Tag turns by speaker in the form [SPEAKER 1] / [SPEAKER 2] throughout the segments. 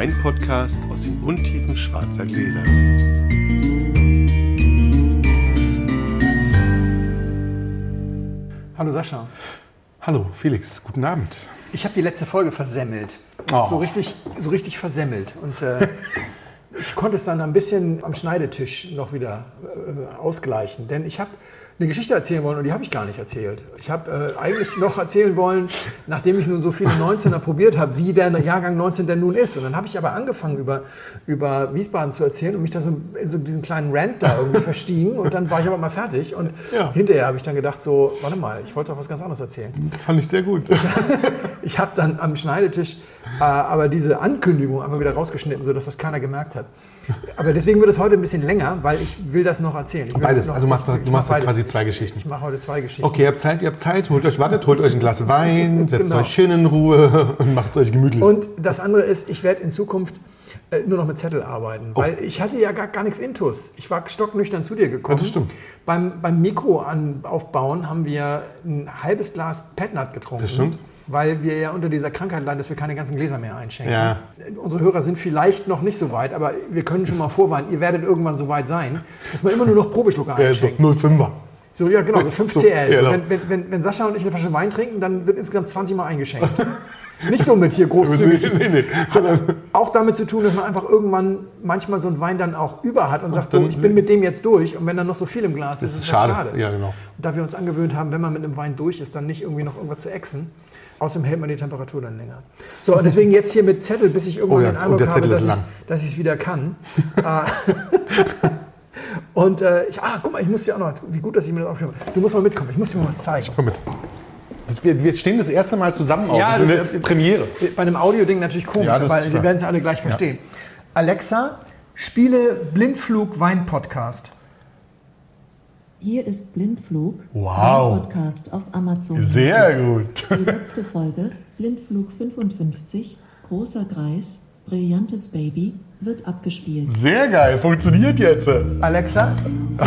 [SPEAKER 1] Weinpodcast aus den Untiefen schwarzer Gläser.
[SPEAKER 2] Hallo Sascha.
[SPEAKER 3] Hallo Felix, guten Abend.
[SPEAKER 2] Ich habe die letzte Folge versemmelt.
[SPEAKER 3] Oh.
[SPEAKER 2] So, richtig, so richtig versemmelt. Und äh, ich konnte es dann ein bisschen am Schneidetisch noch wieder äh, ausgleichen. Denn ich habe eine Geschichte erzählen wollen und die habe ich gar nicht erzählt. Ich habe äh, eigentlich noch erzählen wollen, nachdem ich nun so viele 19er probiert habe, wie der Jahrgang 19 denn nun ist. Und dann habe ich aber angefangen, über, über Wiesbaden zu erzählen und mich da so in so diesen kleinen Rant da irgendwie verstiegen. Und dann war ich aber mal fertig. Und
[SPEAKER 3] Ja.
[SPEAKER 2] hinterher habe ich dann gedacht, so, warte mal, ich wollte doch was ganz anderes erzählen.
[SPEAKER 3] Das fand ich sehr gut.
[SPEAKER 2] Ich habe dann am Schneidetisch äh, aber diese Ankündigung einfach wieder rausgeschnitten, sodass das keiner gemerkt hat. Aber deswegen wird es heute ein bisschen länger, weil ich will das noch erzählen. Ich
[SPEAKER 3] Beides.
[SPEAKER 2] noch,
[SPEAKER 3] Also du machst
[SPEAKER 2] ich
[SPEAKER 3] du
[SPEAKER 2] mach
[SPEAKER 3] machst
[SPEAKER 2] beides.
[SPEAKER 3] quasi zwei
[SPEAKER 2] Ich-
[SPEAKER 3] Geschichten.
[SPEAKER 2] Ich mache heute zwei Geschichten.
[SPEAKER 3] Okay, ihr habt Zeit, ihr habt Zeit, holt euch, wartet, holt euch ein Glas Wein, setzt
[SPEAKER 2] Genau.
[SPEAKER 3] euch schön in Ruhe und macht euch gemütlich.
[SPEAKER 2] Und das andere ist, ich werde in Zukunft äh, nur noch mit Zettel arbeiten,
[SPEAKER 3] Oh.
[SPEAKER 2] weil ich hatte ja gar, gar nichts Intus. Ich war stocknüchtern zu dir gekommen.
[SPEAKER 3] Ja, das stimmt.
[SPEAKER 2] Beim, beim Mikro an, aufbauen haben wir ein halbes Glas Petnat getrunken.
[SPEAKER 3] Das stimmt.
[SPEAKER 2] Weil wir ja unter dieser Krankheit leiden, dass wir keine ganzen Gläser mehr einschenken.
[SPEAKER 3] Ja.
[SPEAKER 2] Unsere Hörer sind vielleicht noch nicht so weit, aber wir können schon mal vorwarnen, ihr werdet irgendwann so weit sein, dass man immer nur noch Probeschlucke
[SPEAKER 3] ja,
[SPEAKER 2] einschenkt.
[SPEAKER 3] 05er.
[SPEAKER 2] So, ja, genau, so 5
[SPEAKER 3] So,
[SPEAKER 2] CL.
[SPEAKER 3] genau.
[SPEAKER 2] Wenn, wenn, wenn, Sascha und ich eine Flasche Wein trinken, dann wird insgesamt 20 Mal eingeschenkt. Nicht so mit hier großzügig.
[SPEAKER 3] nee, nee.
[SPEAKER 2] Hat auch damit zu tun, dass man einfach irgendwann manchmal so einen Wein dann auch über hat und sagt, so, ich bin mit dem jetzt durch. Und wenn dann noch so viel im Glas ist, ist
[SPEAKER 3] ist
[SPEAKER 2] das
[SPEAKER 3] schade.
[SPEAKER 2] schade.
[SPEAKER 3] Ja, genau.
[SPEAKER 2] Und da wir uns angewöhnt haben, wenn man mit einem Wein durch ist, dann nicht irgendwie noch irgendwas zu exen. Außerdem hält man die Temperatur dann länger. So, und deswegen jetzt hier mit Zettel, bis ich irgendwann
[SPEAKER 3] Oh ja,
[SPEAKER 2] den Eindruck habe, dass ich dass ich es wieder kann. Äh, und äh, ich, ah, guck mal, ich muss dir auch noch, wie gut, dass ich mir das aufschreibe. Du musst mal mitkommen, ich muss dir mal was zeigen.
[SPEAKER 3] Komm mit. Das, wir, wir stehen das erste Mal zusammen auf.
[SPEAKER 2] Ja,
[SPEAKER 3] das ist
[SPEAKER 2] das-
[SPEAKER 3] eine Premiere.
[SPEAKER 2] Bei einem Audio-Ding natürlich komisch,
[SPEAKER 3] Ja,
[SPEAKER 2] aber Sie werden es alle gleich verstehen. Alexa, spiele Blindflug Wein Podcast.
[SPEAKER 4] Hier ist Blindflug,
[SPEAKER 3] Wow.
[SPEAKER 4] ein Podcast auf Amazon.
[SPEAKER 3] Sehr gut.
[SPEAKER 4] Die letzte Folge, Blindflug 55, großer Kreis, brillantes Baby, wird abgespielt.
[SPEAKER 3] Sehr geil, funktioniert jetzt.
[SPEAKER 2] Alexa,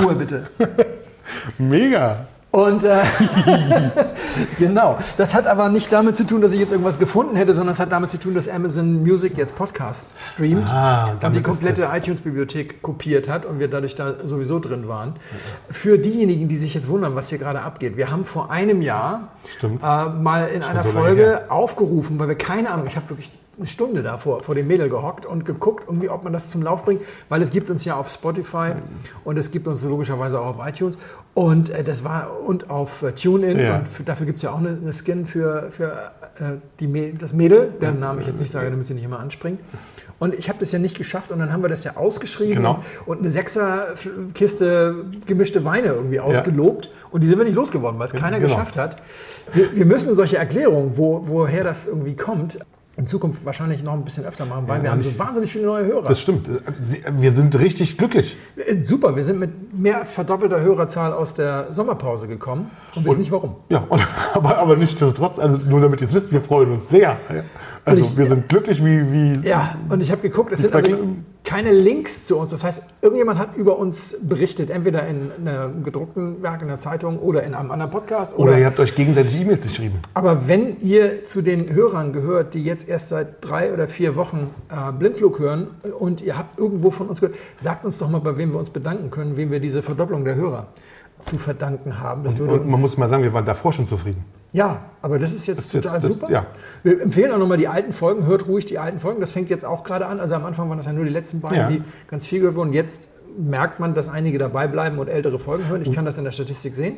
[SPEAKER 2] Ruhe bitte.
[SPEAKER 3] Mega.
[SPEAKER 2] Und äh, genau, das hat aber nicht damit zu tun, dass ich jetzt irgendwas gefunden hätte, sondern es hat damit zu tun, dass Amazon Music jetzt Podcasts streamt
[SPEAKER 3] Ah,
[SPEAKER 2] und die komplette iTunes-Bibliothek kopiert hat und wir dadurch da sowieso drin waren. Für diejenigen, die sich jetzt wundern, was hier gerade abgeht, wir haben vor einem Jahr äh, mal in einer
[SPEAKER 3] so
[SPEAKER 2] Folge
[SPEAKER 3] her.
[SPEAKER 2] aufgerufen, weil wir keine Ahnung, ich habe wirklich eine Stunde da vor, vor dem Mädel gehockt und geguckt, irgendwie, ob man das zum Lauf bringt, weil es gibt uns ja auf Spotify und es gibt uns logischerweise auch auf iTunes und äh, das war und auf äh, TuneIn
[SPEAKER 3] Ja.
[SPEAKER 2] und für, dafür gibt es ja auch eine, eine Skin für, für äh, die, Mä- das Mädel, deren Namen ich jetzt nicht sage, damit sie nicht immer anspringt. Und ich habe das ja nicht geschafft und dann haben wir das ja ausgeschrieben
[SPEAKER 3] Genau.
[SPEAKER 2] und, eine Sechserkiste gemischte Weine irgendwie ausgelobt und die sind wir nicht losgeworden, weil es keiner
[SPEAKER 3] Genau.
[SPEAKER 2] geschafft hat. Wir, wir müssen solche Erklärungen, wo, woher das irgendwie kommt, in Zukunft wahrscheinlich noch ein bisschen öfter machen, weil wir haben so wahnsinnig viele neue Hörer.
[SPEAKER 3] Das stimmt. Wir sind richtig glücklich.
[SPEAKER 2] Äh, Super, wir sind mit mehr als verdoppelter Hörerzahl aus der Sommerpause gekommen und wissen nicht warum.
[SPEAKER 3] Ja, und, aber, aber nichtsdestotrotz, also nur damit ihr es wisst, wir freuen uns sehr. Also
[SPEAKER 2] ich-
[SPEAKER 3] wir sind glücklich wie, wie
[SPEAKER 2] Ja, und ich habe geguckt, es sind also keine Links zu uns. Das heißt, irgendjemand hat über uns berichtet, entweder in einem gedruckten Werk, in der Zeitung oder in einem anderen Podcast.
[SPEAKER 3] oder ihr habt euch gegenseitig E-Mails geschrieben.
[SPEAKER 2] Aber wenn ihr zu den Hörern gehört, die jetzt erst seit drei oder vier Wochen äh, Blindflug hören und ihr habt irgendwo von uns gehört, sagt uns doch mal, bei wem wir uns bedanken können, wem wir diese Verdopplung der Hörer zu verdanken haben. Würde
[SPEAKER 3] Und man muss mal sagen, wir waren davor schon zufrieden.
[SPEAKER 2] ja, aber das ist jetzt
[SPEAKER 3] Das ist jetzt-
[SPEAKER 2] total
[SPEAKER 3] das-
[SPEAKER 2] super.
[SPEAKER 3] ja.
[SPEAKER 2] Wir empfehlen auch nochmal die alten Folgen, hört ruhig die alten Folgen. Das fängt jetzt auch gerade an. Also am Anfang waren das ja nur die letzten beiden,
[SPEAKER 3] Ja.
[SPEAKER 2] die ganz viel gehört wurden. Jetzt merkt man, dass einige dabei bleiben und ältere Folgen hören. Ich kann das in der Statistik sehen.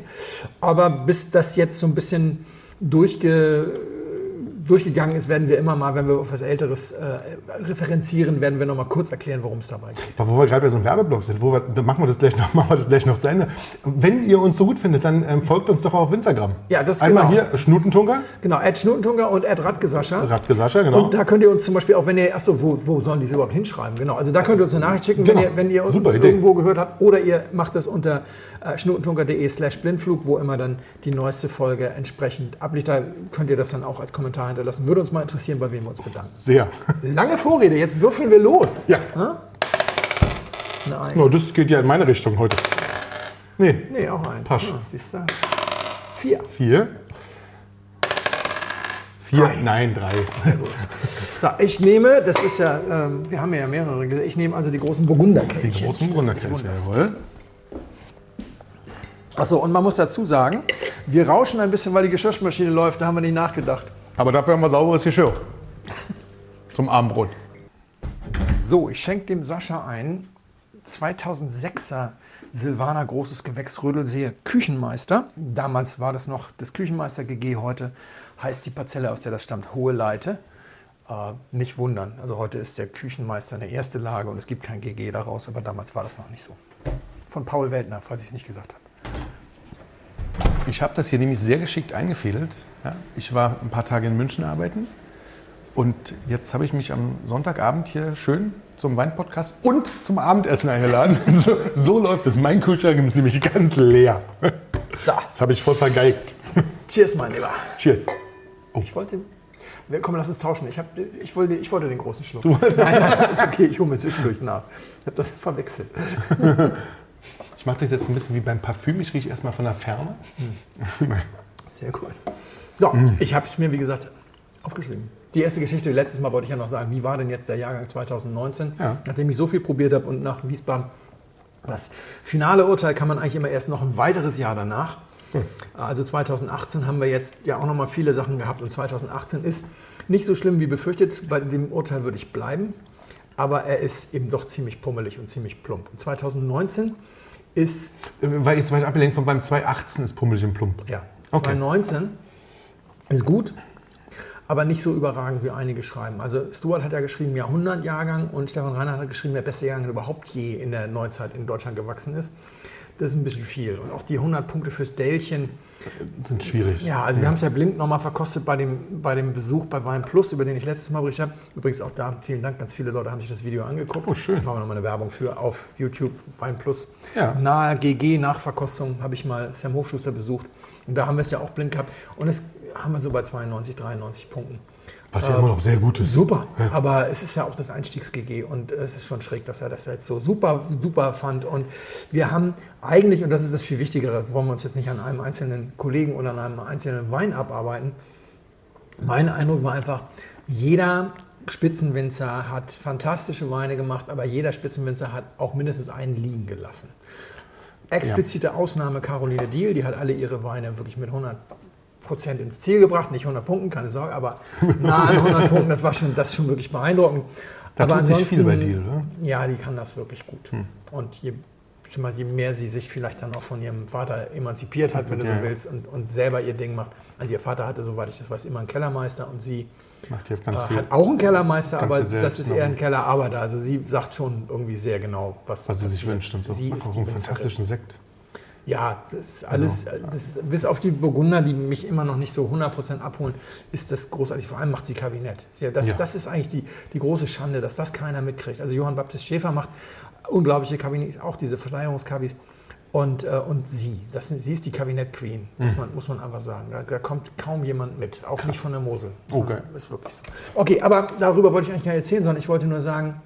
[SPEAKER 2] Aber bis das jetzt so ein bisschen durchge, durchgegangen ist, werden wir immer mal, wenn wir auf was Älteres äh, referenzieren, werden wir noch mal kurz erklären, worum es dabei geht.
[SPEAKER 3] Aber wo wir gerade bei so einem Werbeblock sind, wo wir, dann machen wir das gleich noch, machen wir das gleich noch zu Ende. Wenn ihr uns so gut findet, dann ähm, folgt uns doch auch auf Instagram.
[SPEAKER 2] Ja, das
[SPEAKER 3] Einmal
[SPEAKER 2] genau.
[SPEAKER 3] hier Schnutentunker,
[SPEAKER 2] Genau, Ed Schnutentunker und Ed Radgesascha.
[SPEAKER 3] Radke Sascha, genau.
[SPEAKER 2] Und da könnt ihr uns zum Beispiel auch, wenn ihr, achso, wo, wo sollen die es überhaupt hinschreiben? Genau, also da könnt ihr uns eine Nachricht schicken,
[SPEAKER 3] Genau.
[SPEAKER 2] wenn, ihr, wenn ihr uns
[SPEAKER 3] Super Idee.
[SPEAKER 2] irgendwo gehört habt. Oder ihr macht das unter äh, schnutentunker.de slash blindflug, wo immer dann die neueste Folge entsprechend abliegt. Da könnt ihr das dann auch als Kommentar hinterlassen. Würde uns mal interessieren, bei wem wir uns bedanken.
[SPEAKER 3] Sehr.
[SPEAKER 2] Lange Vorrede, jetzt würfeln wir los.
[SPEAKER 3] Ja.
[SPEAKER 2] Nein.
[SPEAKER 3] No, das geht ja in meine Richtung heute. Nee,
[SPEAKER 2] Nee, auch eins.
[SPEAKER 3] Pasch.
[SPEAKER 2] Ja, siehst du? Vier.
[SPEAKER 3] vier. Vier, nein, drei.
[SPEAKER 2] So, ich nehme, das ist ja, ähm, wir haben ja mehrere, gesehen, ich nehme also die großen Burgunderkelche.
[SPEAKER 3] Die großen Wunderkelche, jawohl.
[SPEAKER 2] Achso, und man muss dazu sagen, wir rauschen ein bisschen, weil die Geschirrmaschine läuft, da haben wir nicht nachgedacht.
[SPEAKER 3] Aber dafür haben wir sauberes Geschirr. Zum Abendbrot.
[SPEAKER 2] So, ich schenke dem Sascha ein 2006er Silvaner großes Gewächs Rödelsee Küchenmeister. Damals war das noch das Küchenmeister GG, heute heißt die Parzelle, aus der das stammt, Hohe Leite. Äh, nicht wundern, also heute ist der Küchenmeister eine erste Lage und es gibt kein GG daraus, aber damals war das noch nicht so. Von Paul Weltner, falls ich es nicht gesagt habe.
[SPEAKER 3] Ich habe das hier nämlich sehr geschickt eingefädelt. Ja, ich war ein paar Tage in München arbeiten und jetzt habe ich mich am Sonntagabend hier schön zum Weinpodcast und zum Abendessen eingeladen. So, so läuft es. Mein Kühlschrank ist nämlich ganz leer.
[SPEAKER 2] So,
[SPEAKER 3] Das habe ich voll vergeigt.
[SPEAKER 2] cheers, mein Lieber.
[SPEAKER 3] Cheers.
[SPEAKER 2] Ich wollte. Komm, lass uns tauschen. Ich, hab, ich, wollte, ich wollte den großen Schluck. Nein, nein, ist okay. Ich hole mir zwischendurch nach. Ich habe das verwechselt.
[SPEAKER 3] Ich mache das jetzt ein bisschen wie beim Parfüm. Ich rieche erstmal von der Ferne.
[SPEAKER 2] Sehr cool. So, ich habe es mir, wie gesagt, aufgeschrieben. Die erste Geschichte, letztes Mal wollte ich ja noch sagen, wie war denn jetzt der Jahrgang 2019?
[SPEAKER 3] Ja.
[SPEAKER 2] Nachdem ich so viel probiert habe und nach Wiesbaden, das finale Urteil kann man eigentlich immer erst noch ein weiteres Jahr danach. Also 2018 haben wir jetzt ja auch noch mal viele Sachen gehabt und 2018 ist nicht so schlimm wie befürchtet. Bei dem Urteil würde ich bleiben, aber er ist eben doch ziemlich pummelig und ziemlich plump. Und 2019 ist
[SPEAKER 3] Weil jetzt weiter abgelenkt von beim 218 ist pummelig und plump.
[SPEAKER 2] Ja,
[SPEAKER 3] Okay.
[SPEAKER 2] 2019 ist gut, aber nicht so überragend, wie einige schreiben. Also Stuart hat ja geschrieben Jahrhundertjahrgang und Stefan Reinhardt hat geschrieben, der beste Jahrgang, überhaupt je in der Neuzeit in Deutschland gewachsen ist. Das ist ein bisschen viel. Und auch die 100 Punkte fürs Dälchen.
[SPEAKER 3] Sind schwierig.
[SPEAKER 2] Ja, also wir haben es ja blind nochmal verkostet bei dem, bei dem Besuch bei Wein Plus, über den ich letztes Mal berichtet habe. Übrigens auch da, vielen Dank, ganz viele Leute haben sich das Video angeguckt.
[SPEAKER 3] Oh, schön.
[SPEAKER 2] Machen wir nochmal eine Werbung für auf YouTube, Wein Plus.
[SPEAKER 3] Ja.
[SPEAKER 2] Nahe GG, Nachverkostung, habe ich mal Sam Hofschuster besucht. Und da haben wir es ja auch blind gehabt. Und es haben wir so bei 92, 93 Punkten.
[SPEAKER 3] Was ja immer noch sehr gut ist.
[SPEAKER 2] Super, aber es ist ja auch das Einstiegs-GG und es ist schon schräg, dass er das jetzt so super, super fand. Und wir haben eigentlich, und das ist das viel Wichtigere, wollen wir uns jetzt nicht an einem einzelnen Kollegen oder an einem einzelnen Wein abarbeiten. Mein Eindruck war einfach, jeder Spitzenwinzer hat fantastische Weine gemacht, aber jeder Spitzenwinzer hat auch mindestens einen liegen gelassen. Explizite Ausnahme Caroline Diel, die hat alle ihre Weine wirklich mit 100 Prozent ins Ziel gebracht, nicht 100 Punkten, keine Sorge, aber nah an 100 Punkten, das war schon, das ist schon wirklich beeindruckend.
[SPEAKER 3] Da
[SPEAKER 2] aber
[SPEAKER 3] tut sich viel bei Diel, oder?
[SPEAKER 2] Ja, die kann das wirklich gut. Und je, je mehr sie sich vielleicht dann auch von ihrem Vater emanzipiert hat, wenn du
[SPEAKER 3] Ja.
[SPEAKER 2] so willst, und, und selber ihr Ding macht. Also ihr Vater hatte, soweit ich das weiß, immer einen Kellermeister und sie äh, hat auch einen Kellermeister, aber
[SPEAKER 3] du
[SPEAKER 2] das ist eher ein Kellerarbeiter. Also sie sagt schon irgendwie sehr genau, was,
[SPEAKER 3] Was sie sich wünscht. Und so.
[SPEAKER 2] Sie ist
[SPEAKER 3] auch
[SPEAKER 2] die
[SPEAKER 3] einen
[SPEAKER 2] Winzerin.
[SPEAKER 3] fantastischen Sekt.
[SPEAKER 2] Ja, das ist alles, das ist, bis auf die Burgunder, die mich immer noch nicht so 100% abholen, ist das großartig. Vor allem macht sie Kabinett. Das,
[SPEAKER 3] Ja.
[SPEAKER 2] das ist eigentlich die, die große Schande, dass das keiner mitkriegt. Also Johann Baptist Schäfer macht unglaubliche Kabinett, auch diese Verschleierungskabis. Und, äh, und sie, das, sie ist die Kabinett-Queen, muss, man, muss man einfach sagen. Da, da kommt kaum jemand mit, auch nicht von der Mosel.
[SPEAKER 3] Geil.
[SPEAKER 2] Ist wirklich so. Okay, aber darüber wollte ich eigentlich nicht erzählen, sondern ich wollte nur sagen,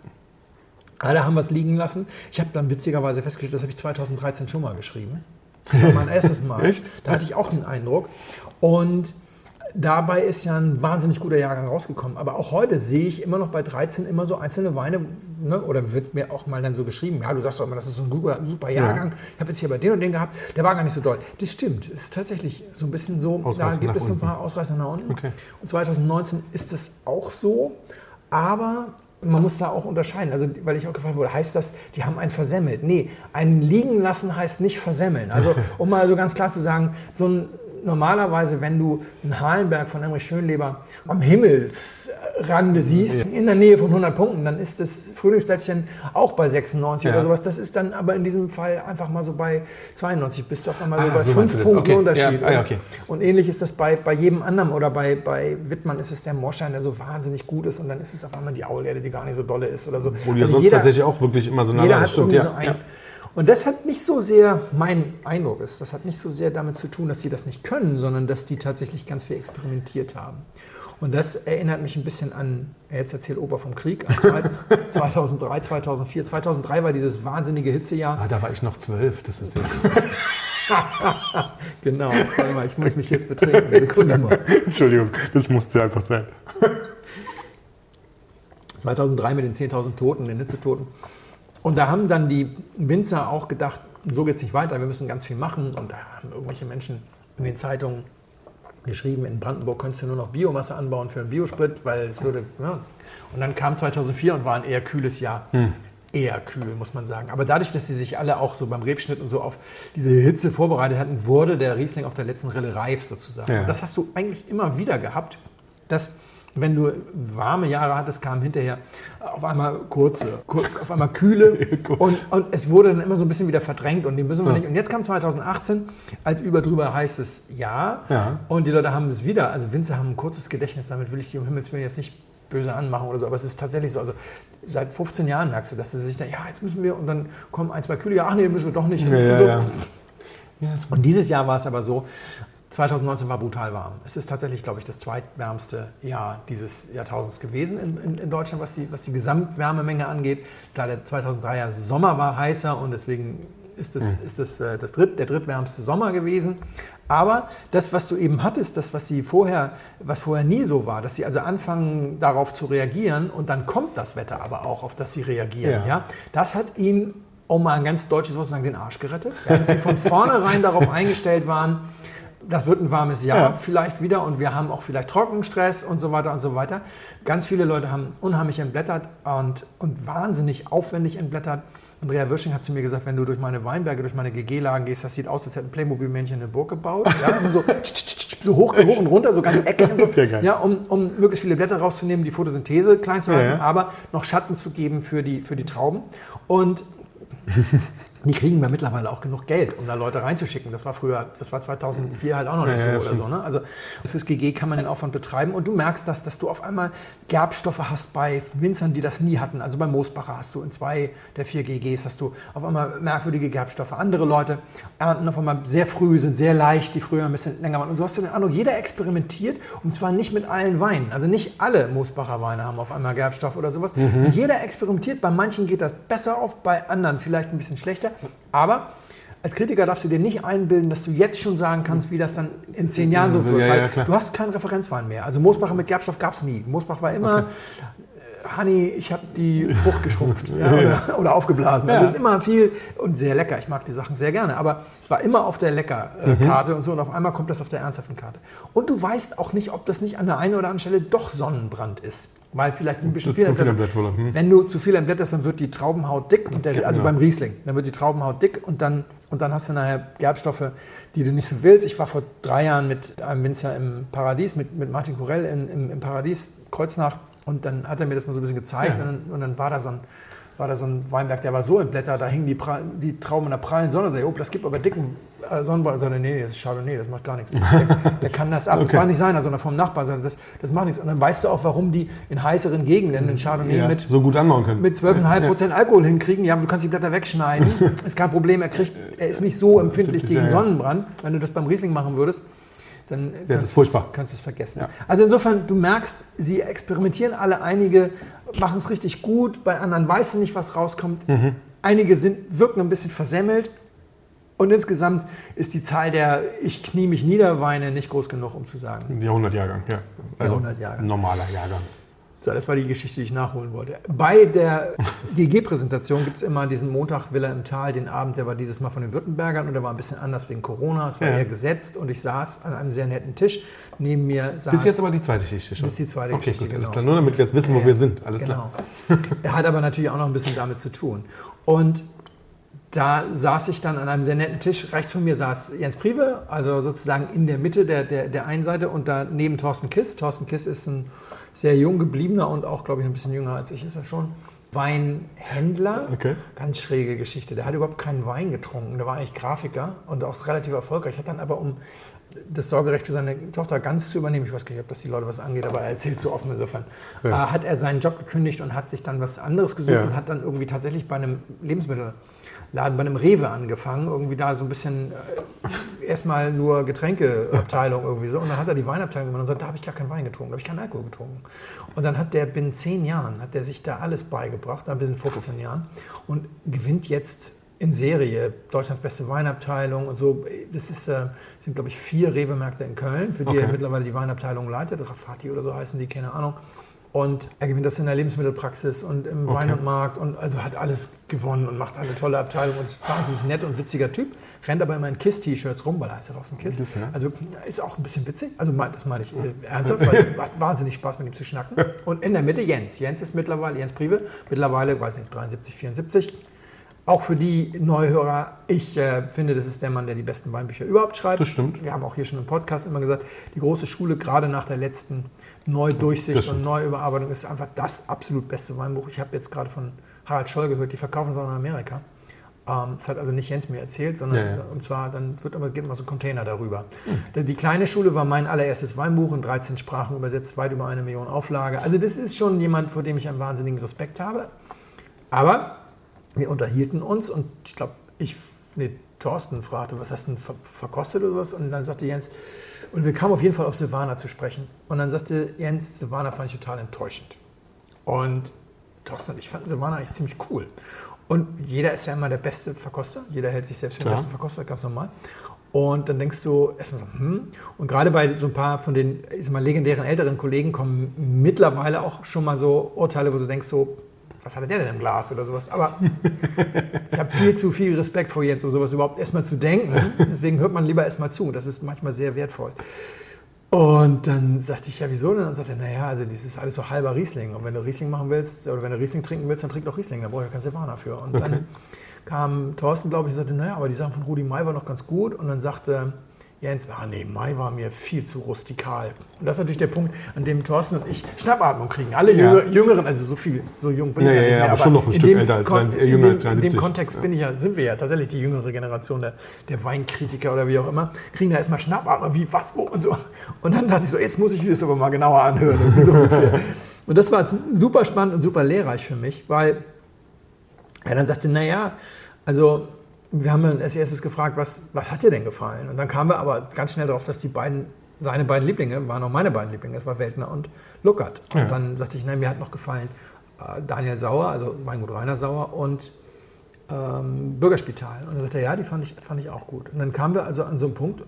[SPEAKER 2] alle haben was liegen lassen. Ich habe dann witzigerweise festgestellt, das habe ich 2013 schon mal geschrieben. Das war mein erstes Mal.
[SPEAKER 3] Echt?
[SPEAKER 2] Da hatte ich auch den Eindruck. Und dabei ist ja ein wahnsinnig guter Jahrgang rausgekommen. Aber auch heute sehe ich immer noch bei 13 immer so einzelne Weine, ne, oder wird mir auch mal dann so geschrieben, ja, du sagst doch immer, das ist so ein guter, super Jahrgang. Ich habe jetzt hier bei den und den gehabt, der war gar nicht so doll. Das stimmt, es ist tatsächlich so ein bisschen so, da
[SPEAKER 3] Ausreißer
[SPEAKER 2] gibt
[SPEAKER 3] nach
[SPEAKER 2] es so ein paar Ausreißer nach unten.
[SPEAKER 3] Okay.
[SPEAKER 2] Und 2019 ist das auch so, aber man muss da auch unterscheiden. Also, weil ich auch gefragt wurde, heißt das, die haben einen versemmelt? Nee, einen liegen lassen heißt nicht versemmeln. Also, um mal so ganz klar zu sagen, so ein normalerweise, wenn du einen Halenberg von Emmerich Schönleber am Himmelsrande siehst, in der Nähe von 100 Punkten, dann ist das Frühlingsplätzchen auch bei 96
[SPEAKER 3] Ja.
[SPEAKER 2] oder sowas. Das ist dann aber in diesem Fall einfach mal so bei 92, bist du auf einmal so
[SPEAKER 3] Ah,
[SPEAKER 2] bei
[SPEAKER 3] so
[SPEAKER 2] 5
[SPEAKER 3] meinst du das.
[SPEAKER 2] Punkten
[SPEAKER 3] Okay.
[SPEAKER 2] Unterschied.
[SPEAKER 3] Ja, ah, ja, okay.
[SPEAKER 2] Und ähnlich ist das bei, bei jedem anderen oder bei, bei Wittmann ist es der Moorstein, der so wahnsinnig gut ist und dann ist es auf einmal die Aulerde, die gar nicht so dolle ist oder so.
[SPEAKER 3] Wo die ja
[SPEAKER 2] Also
[SPEAKER 3] sonst
[SPEAKER 2] jeder,
[SPEAKER 3] tatsächlich auch wirklich immer so nah
[SPEAKER 2] jeder hat
[SPEAKER 3] stimmt,
[SPEAKER 2] irgendwie so ein. Und das hat nicht so sehr, mein Eindruck ist, das hat nicht so sehr damit zu tun, dass sie das nicht können, sondern dass die tatsächlich ganz viel experimentiert haben. Und das erinnert mich ein bisschen an, jetzt erzählt Opa vom Krieg, an zwei- 2003, 2004. 2003 war dieses wahnsinnige Hitzejahr.
[SPEAKER 3] Ah, da war ich noch zwölf. Das ist ja.
[SPEAKER 2] Genau, warte mal, ich muss mich jetzt betrinken.
[SPEAKER 3] Entschuldigung, das musste einfach sein.
[SPEAKER 2] 2003 mit den 10.000 Toten, den Hitzetoten. Und da haben dann die Winzer auch gedacht, so geht es nicht weiter, wir müssen ganz viel machen. Und da haben irgendwelche Menschen in den Zeitungen geschrieben, in Brandenburg könntest du nur noch Biomasse anbauen für einen Biosprit, weil es würde... Ja. Und dann kam 2004 und war ein eher kühles Jahr. Eher kühl, muss man sagen. Aber dadurch, dass sie sich alle auch so beim Rebschnitt und so auf diese Hitze vorbereitet hatten, wurde der Riesling auf der letzten Rille reif sozusagen.
[SPEAKER 3] Ja.
[SPEAKER 2] Und das hast du eigentlich immer wieder gehabt, dass wenn du warme Jahre hattest, kamen hinterher auf einmal kurze, kur auf einmal kühle und, und es wurde dann immer so ein bisschen wieder verdrängt und die müssen wir nicht. Und jetzt kam 2018 als über drüber heißes Jahr
[SPEAKER 3] Ja.
[SPEAKER 2] und die Leute haben es wieder. Also Winzer haben ein kurzes Gedächtnis, damit will ich die um Himmels Willen jetzt nicht böse anmachen oder so, aber es ist tatsächlich so. Also seit 15 Jahren merkst du, dass sie sich da, ja, jetzt müssen wir und dann kommen ein, zwei kühle, ja, ach nee, müssen wir doch nicht.
[SPEAKER 3] Ja,
[SPEAKER 2] und
[SPEAKER 3] ja,
[SPEAKER 2] so.
[SPEAKER 3] ja.
[SPEAKER 2] Und dieses Jahr war es aber so, 2019 war brutal warm. Es ist tatsächlich, glaube ich, das zweitwärmste Jahr dieses Jahrtausends gewesen in, in, in Deutschland, was die, was die Gesamtwärmemenge angeht. Klar, der 2003er Sommer war heißer und deswegen ist das, ist das, äh, das dritt, der drittwärmste Sommer gewesen. Aber das, was du eben hattest, das, was sie vorher, was vorher nie so war, dass sie also anfangen, darauf zu reagieren und dann kommt das Wetter aber auch, auf das sie reagieren.
[SPEAKER 3] Ja.
[SPEAKER 2] Ja. Das hat ihn, um mal ein ganz deutsches Wort zu sagen, den Arsch gerettet. Ja, dass sie von vornherein darauf eingestellt waren, das wird ein warmes Jahr
[SPEAKER 3] Ja.
[SPEAKER 2] vielleicht wieder und wir haben auch vielleicht Trockenstress und so weiter und so weiter. Ganz viele Leute haben unheimlich entblättert und, und wahnsinnig aufwendig entblättert. Andrea Wirsching hat zu mir gesagt, wenn du durch meine Weinberge, durch meine GG-Lagen gehst, das sieht aus, als hätte ein Playmobil-Männchen eine Burg gebaut. Ja, so, so hoch, hoch und runter, so ganz eckig. Und so, ja, um, um möglichst viele Blätter rauszunehmen, die Photosynthese klein zu halten,
[SPEAKER 3] Ja, ja.
[SPEAKER 2] aber noch Schatten zu geben für die, für die Trauben. Und die kriegen wir mittlerweile auch genug Geld, um da Leute reinzuschicken. Das war früher, das war 2004 halt auch noch nicht
[SPEAKER 3] Ja, ja,
[SPEAKER 2] so oder
[SPEAKER 3] stimmt.
[SPEAKER 2] so. Ne? Also fürs GG kann man den Aufwand betreiben und du merkst das, dass du auf einmal Gerbstoffe hast bei Winzern, die das nie hatten. Also bei Moosbacher hast du in zwei der vier GGs hast du auf einmal merkwürdige Gerbstoffe. Andere Leute ernten auf einmal sehr früh, sind sehr leicht, die früher ein bisschen länger waren. Und du hast den Eindruck, jeder experimentiert und zwar nicht mit allen Weinen. Also nicht alle Moosbacher Weine haben auf einmal Gerbstoff oder sowas.
[SPEAKER 3] Mhm.
[SPEAKER 2] Jeder experimentiert. Bei manchen geht das besser auf, bei anderen vielleicht ein bisschen schlechter. Aber als Kritiker darfst du dir nicht einbilden, dass du jetzt schon sagen kannst, wie das dann in zehn Jahren so wird.
[SPEAKER 3] Ja, ja,
[SPEAKER 2] du hast keinen Referenzwein mehr. Also Moosbacher mit Gerbstoff gab es nie. Moosbach war immer, äh, Honey, ich habe die Frucht geschrumpft ja, oder, oder aufgeblasen. Also es ist immer viel und sehr lecker. Ich mag die Sachen sehr gerne. Aber es war immer auf der Lecker-Karte und so. Und auf einmal kommt das auf der ernsthaften Karte. Und du weißt auch nicht, ob das nicht an der einen oder anderen Stelle doch Sonnenbrand ist. Weil vielleicht ein bisschen viel
[SPEAKER 3] wurde, hm.
[SPEAKER 2] Wenn du zu viel entblätterst, dann wird die Traubenhaut dick. Und der, also
[SPEAKER 3] Ja.
[SPEAKER 2] beim Riesling. Dann wird die Traubenhaut dick und dann, und dann hast du nachher Gerbstoffe, die du nicht so willst. Ich war vor drei Jahren mit einem Winzer im Paradies, mit, mit Martin Corell in, im, im Paradies, Kreuznach. Und dann hat er mir das mal so ein bisschen gezeigt.
[SPEAKER 3] Ja.
[SPEAKER 2] Und, dann, und dann war da so ein war da so ein Weinberg, der war so entblättert, da hingen die, pra- die Trauben in der prallen Sonne. Und ich, oh, das gibt aber dicken äh, Sonnenbrand. Sagte, nee, nee, das ist Chardonnay, das macht gar nichts. Der, der kann das ab. Das
[SPEAKER 3] Okay.
[SPEAKER 2] war nicht seiner, sondern vom Nachbarn. Sondern Das, das macht nichts. Und dann weißt du auch, warum die in heißeren Gegenden den Chardonnay
[SPEAKER 3] Ja,
[SPEAKER 2] mit
[SPEAKER 3] so gut anbauen können.
[SPEAKER 2] mit 12,5 Prozent Alkohol hinkriegen. Ja, du kannst die Blätter wegschneiden. ist kein Problem. Er, kriegt, er ist nicht so empfindlich gegen. Sonnenbrand. Wenn du das beim Riesling machen würdest, dann
[SPEAKER 3] das
[SPEAKER 2] kannst
[SPEAKER 3] ist furchtbar.
[SPEAKER 2] du's- kannst du es vergessen.
[SPEAKER 3] Ja.
[SPEAKER 2] Also insofern, du merkst, sie experimentieren alle. Einige machen es richtig gut, bei anderen weißt du nicht, was rauskommt.
[SPEAKER 3] Mhm.
[SPEAKER 2] Einige sind, wirken ein bisschen versemmelt. Und insgesamt ist die Zahl der Ich knie mich nieder Weine nicht groß genug, um zu sagen.
[SPEAKER 3] Jahrhundertjahrgang, ja. Also
[SPEAKER 2] Jahrhundertjahrgang.
[SPEAKER 3] Normaler Jahrgang.
[SPEAKER 2] So, das war die Geschichte, die ich nachholen wollte. Bei der GG-Präsentation gibt es immer diesen Montag Villa im Tal, den Abend, der war dieses Mal von den Württembergern und der war ein bisschen anders wegen Corona. Es war
[SPEAKER 3] Ja.
[SPEAKER 2] eher gesetzt und ich saß an einem sehr netten Tisch. Neben mir saß.
[SPEAKER 3] Das ist jetzt aber die zweite Geschichte schon.
[SPEAKER 2] Das ist die zweite
[SPEAKER 3] okay,
[SPEAKER 2] Geschichte,
[SPEAKER 3] gut, alles
[SPEAKER 2] genau.
[SPEAKER 3] klar. Nur damit wir jetzt wissen, wo wir sind. Alles
[SPEAKER 2] genau.
[SPEAKER 3] klar.
[SPEAKER 2] Er hat aber natürlich auch noch ein bisschen damit zu tun. Und da saß ich dann an einem sehr netten Tisch. Rechts von mir saß Jens Prive, also sozusagen in der Mitte der, der, der einen Seite und daneben Thorsten Kiss. Thorsten Kiss ist ein sehr jung gebliebener und auch, glaube ich, ein bisschen jünger als ich ist er schon. Weinhändler.
[SPEAKER 3] Okay.
[SPEAKER 2] Ganz schräge Geschichte. Der hat überhaupt keinen Wein getrunken. Der war eigentlich Grafiker und auch relativ erfolgreich. Hat dann aber, um das Sorgerecht für seine Tochter ganz zu übernehmen, ich weiß gar nicht, ob das die Leute was angeht, aber er erzählt so offen insofern,
[SPEAKER 3] Ja.
[SPEAKER 2] äh, hat er seinen Job gekündigt und hat sich dann was anderes gesucht
[SPEAKER 3] Ja.
[SPEAKER 2] und hat dann irgendwie tatsächlich bei einem Lebensmittelladen, bei einem Rewe angefangen, irgendwie da so ein bisschen äh, erstmal nur Getränkeabteilung irgendwie so und dann hat er die Weinabteilung gemacht und sagt, da habe ich gar keinen Wein getrunken, da habe ich keinen Alkohol getrunken. Und dann hat der binnen zehn Jahren, hat der sich da alles beigebracht, dann binnen 15 Jahren und gewinnt jetzt in Serie. Deutschlands beste Weinabteilung und so. Das ist, äh, sind, glaube ich, vier Rewe-Märkte in Köln, für die
[SPEAKER 3] Okay.
[SPEAKER 2] er mittlerweile die Weinabteilung leitet. Rafati oder so heißen die, keine Ahnung. Und er gewinnt das in der Lebensmittelpraxis und im Wein und Markt und also hat alles gewonnen und macht eine tolle Abteilung und ist wahnsinnig nett und witziger Typ. Rennt aber immer in KISS-T-Shirts rum, weil er heißt ja draußen KISS. Also ist auch ein bisschen witzig. Also das meine ich äh, ernsthaft, weil macht wahnsinnig Spaß mit ihm zu schnacken. Und in der Mitte Jens. Jens ist mittlerweile, Jens Prive, mittlerweile, weiß nicht, 73, 74. Auch für die Neuhörer, ich äh, finde, das ist der Mann, der die besten Weinbücher überhaupt schreibt.
[SPEAKER 3] Das stimmt.
[SPEAKER 2] Wir haben auch hier schon im Podcast immer gesagt, die große Schule, gerade nach der letzten Neudurchsicht und. Neuüberarbeitung, ist einfach das absolut beste Weinbuch. Ich habe jetzt gerade von Harald Scholl gehört, die verkaufen es auch in Amerika. Ähm, das hat also nicht Jens mir erzählt, sondern
[SPEAKER 3] Ja, ja.
[SPEAKER 2] und zwar dann wird aber geht immer so ein Container darüber. Die kleine Schule war mein allererstes Weinbuch in 13 Sprachen übersetzt, weit über eine Million Auflage. Also das ist schon jemand, vor dem ich einen wahnsinnigen Respekt habe. Aber wir unterhielten uns und ich glaube, ich, nee, Thorsten fragte, was hast du denn ver verkostet oder was? Und dann sagte Jens, und wir kamen auf jeden Fall auf Silvaner zu sprechen. Und dann sagte Jens, Silvaner fand ich total enttäuschend. Und Thorsten und ich fanden Silvaner eigentlich ziemlich cool. Und jeder ist ja immer der beste Verkoster. Jeder hält sich selbst für den
[SPEAKER 3] Klar.
[SPEAKER 2] besten Verkoster, ganz normal. Und dann denkst du erstmal so, hm. Und gerade bei so ein paar von den ich sag mal, legendären älteren Kollegen kommen mittlerweile auch schon mal so Urteile, wo du denkst so, was hatte der denn im Glas oder sowas. Aber ich habe viel zu viel Respekt vor Jens, um sowas überhaupt erstmal zu denken. Deswegen hört man lieber erstmal zu. Das ist manchmal sehr wertvoll. Und dann sagte ich, ja, wieso denn? Und dann sagte er, naja, also das ist alles so halber Riesling. Und wenn du Riesling machen willst, oder wenn du Riesling trinken willst, dann trink doch Riesling. Da brauche ich ja kein Silvaner für. Und dann kam Thorsten, glaube ich, und sagte, naja, aber die Sachen von Rudi May waren noch ganz gut. Und dann sagte Jens, ah nee, May war mir viel zu rustikal. Und das ist natürlich der Punkt, an dem Thorsten und ich Schnappatmung kriegen. Alle
[SPEAKER 3] Ja.
[SPEAKER 2] Jünger- Jüngeren, also so viel, so jung bin ich ja
[SPEAKER 3] ja,
[SPEAKER 2] nicht mehr.
[SPEAKER 3] aber schon noch ein
[SPEAKER 2] in
[SPEAKER 3] Stück älter als
[SPEAKER 2] Kon-
[SPEAKER 3] 20, äh,
[SPEAKER 2] in
[SPEAKER 3] jünger
[SPEAKER 2] dem,
[SPEAKER 3] als
[SPEAKER 2] In dem
[SPEAKER 3] 73.
[SPEAKER 2] Kontext bin ich ja, sind wir ja tatsächlich die jüngere Generation der, der Weinkritiker oder wie auch immer, kriegen da erstmal Schnappatmung, wie, was, wo und so. Und dann dachte ich so, jetzt muss ich mir das aber mal genauer anhören. irgendwie So und das war super spannend und super lehrreich für mich, weil er dann sagte, naja, also wir haben dann als erstes gefragt, was, was hat dir denn gefallen? Und dann kamen wir aber ganz schnell darauf, dass die beiden, seine beiden Lieblinge waren auch meine beiden Lieblinge, das war Weltner und Luckert. Und
[SPEAKER 3] Ja.
[SPEAKER 2] dann sagte ich, nein, mir hat noch gefallen äh, Daniel Sauer, also Weingut Rainer Sauer und ähm, Bürgerspital. Und dann sagte er, ja, die fand ich, fand ich auch gut. Und dann kamen wir also an so einen Punkt,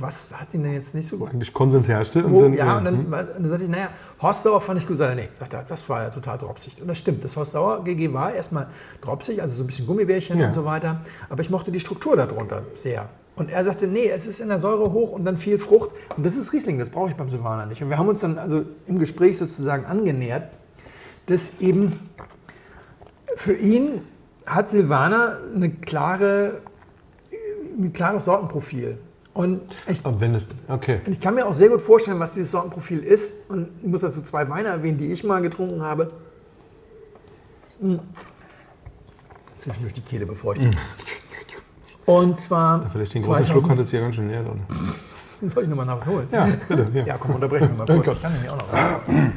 [SPEAKER 2] was hat ihn denn jetzt nicht so gut
[SPEAKER 3] Eigentlich Konsens herrschte.
[SPEAKER 2] Wo,
[SPEAKER 3] dann,
[SPEAKER 2] ja,
[SPEAKER 3] äh,
[SPEAKER 2] und dann, dann sagte ich, naja, Horst Sauer fand ich gut. Sagt er, nee, das war ja total dropsig. Und das stimmt, das Horst Sauer GG war erstmal dropsig, also so ein bisschen Gummibärchen
[SPEAKER 3] Ja.
[SPEAKER 2] und so weiter. Aber ich mochte die Struktur darunter sehr. Und er sagte, nee, es ist in der Säure hoch und dann viel Frucht. Und das ist Riesling, das brauche ich beim Silvaner nicht. Und wir haben uns dann also im Gespräch sozusagen angenähert, dass eben für ihn hat Silvaner eine klare, ein klares Sortenprofil. Und ich
[SPEAKER 3] Aber wenn es, okay.
[SPEAKER 2] und ich kann mir auch sehr gut vorstellen, was dieses Sortenprofil ist. Und ich muss dazu zwei Weine erwähnen, die ich mal getrunken habe. Mm. Zwischendurch die Kehle befeuchtet. Und zwar.
[SPEAKER 3] Vielleicht den großen
[SPEAKER 2] 2000
[SPEAKER 3] Schluck hat es hier ganz schön näher drin.
[SPEAKER 2] Soll ich nochmal nach was holen?
[SPEAKER 3] Ja, bitte. Ja.
[SPEAKER 2] Ja, komm, unterbrechen wir mal kurz. Ich kann nämlich auch noch was.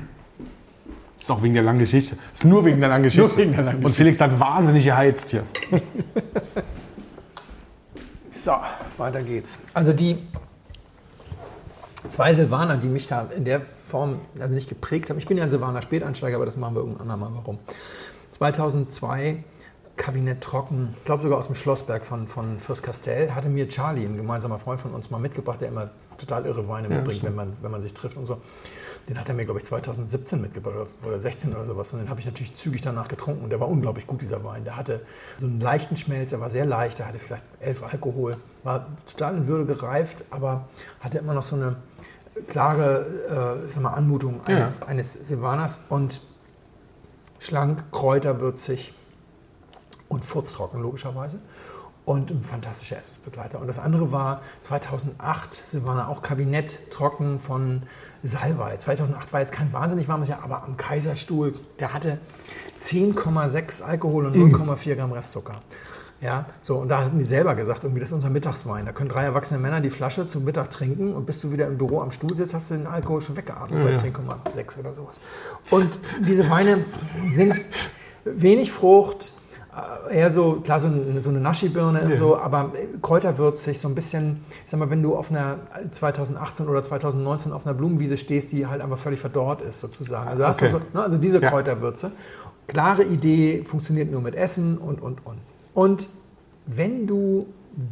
[SPEAKER 3] Ist auch wegen der langen Geschichte. Ist nur wegen der langen Geschichte.
[SPEAKER 2] Nur wegen der langen
[SPEAKER 3] Und Felix hat wahnsinnig geheizt hier.
[SPEAKER 2] So, weiter geht's. Also die zwei Silvaner, die mich da in der Form also nicht geprägt haben. Ich bin ja ein Silvaner Späteinsteiger, aber das machen wir irgendwann andermal. Warum? 2002 Kabinett trocken, ich glaube sogar aus dem Schlossberg von, von Fürst Castell, hatte mir Charlie, ein gemeinsamer Freund von uns, mal mitgebracht, der immer total irre Weine mitbringt, wenn man, wenn man sich trifft und so. Den hat er mir, glaube ich, 2017 mitgebracht oder- oder 16 oder sowas. Und den habe ich natürlich zügig danach getrunken. Und der war unglaublich gut, dieser Wein. Der hatte so einen leichten Schmelz, er war sehr leicht, er hatte vielleicht 11 Alkohol, war total in Würde gereift, aber hatte immer noch so eine klare äh, mal, Anmutung
[SPEAKER 3] Ja.
[SPEAKER 2] eines, eines Silvaners und schlank, kräuterwürzig und furztrocken logischerweise. Und ein fantastischer Essensbegleiter. Und das andere war 2008, Silvaner, auch Kabinett trocken von Salvei. 2008 war jetzt kein wahnsinnig warmes Jahr, aber am Kaiserstuhl, der hatte 10,6 Alkohol und 0,4 Gramm Restzucker. Ja, so, und da hatten die selber gesagt, irgendwie, das ist unser Mittagswein. Da können drei erwachsene Männer die Flasche zum Mittag trinken und bis du wieder im Büro am Stuhl sitzt, hast du den Alkohol schon weggeatmet bei 10,6 oder sowas. Und diese Weine sind wenig Frucht, eher so, klar, so eine, so eine Naschi-Birne und so, aber kräuterwürzig, so ein bisschen, ich sag mal, wenn du auf einer 2018 oder 2019 auf einer Blumenwiese stehst, die halt einfach völlig verdorrt ist sozusagen. Also, hast du
[SPEAKER 3] Okay.
[SPEAKER 2] so, ne, also diese
[SPEAKER 3] Ja.
[SPEAKER 2] Kräuterwürze. Klare Idee, funktioniert nur mit Essen und, und, und. Und wenn du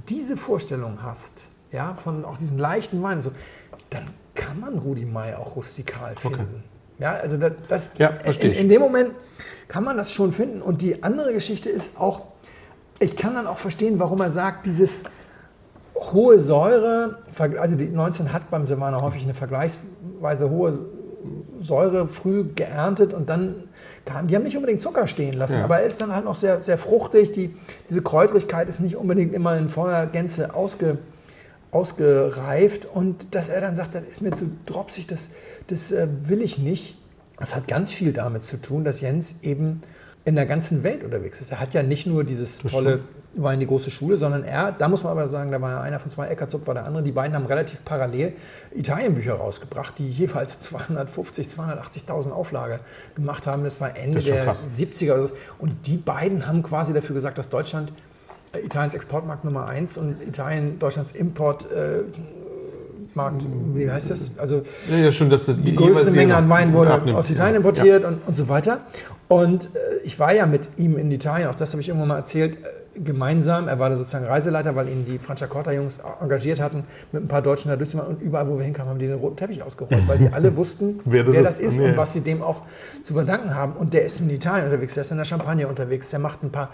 [SPEAKER 2] diese Vorstellung hast, ja, von auch diesen leichten Weinen, so, dann kann man Rudi May auch rustikal finden. Ja, also das, das
[SPEAKER 3] Ja,
[SPEAKER 2] in,
[SPEAKER 3] verstehe ich.
[SPEAKER 2] in dem Moment kann man das schon finden. Und die andere Geschichte ist auch, ich kann dann auch verstehen, warum er sagt, dieses hohe Säure, also die 19 hat beim Silvaner häufig eine vergleichsweise hohe Säure früh geerntet und dann kam, die haben nicht unbedingt Zucker stehen lassen,
[SPEAKER 3] Ja.
[SPEAKER 2] aber er ist dann halt noch sehr, sehr fruchtig. Die, diese Kräutrigkeit ist nicht unbedingt immer in voller Gänze ausge, ausgereift und dass er dann sagt, das ist mir zu dropsig, das, das äh, will ich nicht. Das hat ganz viel damit zu tun, dass Jens eben in der ganzen Welt unterwegs ist. Er hat ja nicht nur dieses tolle Wein die große Schule, sondern er, da muss man aber sagen, da war ja einer von zwei, Eckertzupf war der andere, die beiden haben relativ parallel Italienbücher rausgebracht, die jeweils 250, 280.000 Auflage gemacht haben. Das war Ende
[SPEAKER 3] Das
[SPEAKER 2] der
[SPEAKER 3] krass.
[SPEAKER 2] 70er. oder so. Und die beiden haben quasi dafür gesagt, dass Deutschland äh, Italiens Exportmarkt Nummer eins und Italien Deutschlands Importmarkt, äh, Markt, wie heißt das? Also
[SPEAKER 3] Ja, ja, schon, dass das
[SPEAKER 2] die größte Menge an Wein wurde
[SPEAKER 3] abnimmt.
[SPEAKER 2] aus Italien importiert und, und so weiter. Und äh, ich war ja mit ihm in Italien, auch das habe ich irgendwann mal erzählt, äh, gemeinsam. Er war da sozusagen Reiseleiter, weil ihn die Franciacorta-Jungs engagiert hatten, mit ein paar Deutschen da durchzumachen. Und überall, wo wir hinkamen, haben die den roten Teppich ausgerollt, weil die alle wussten,
[SPEAKER 3] Wer
[SPEAKER 2] wer
[SPEAKER 3] das
[SPEAKER 2] das,
[SPEAKER 3] ist.
[SPEAKER 2] ist
[SPEAKER 3] Ja.
[SPEAKER 2] und was sie dem auch zu verdanken haben. Und der ist in Italien unterwegs, der ist in der Champagne unterwegs, der macht ein paar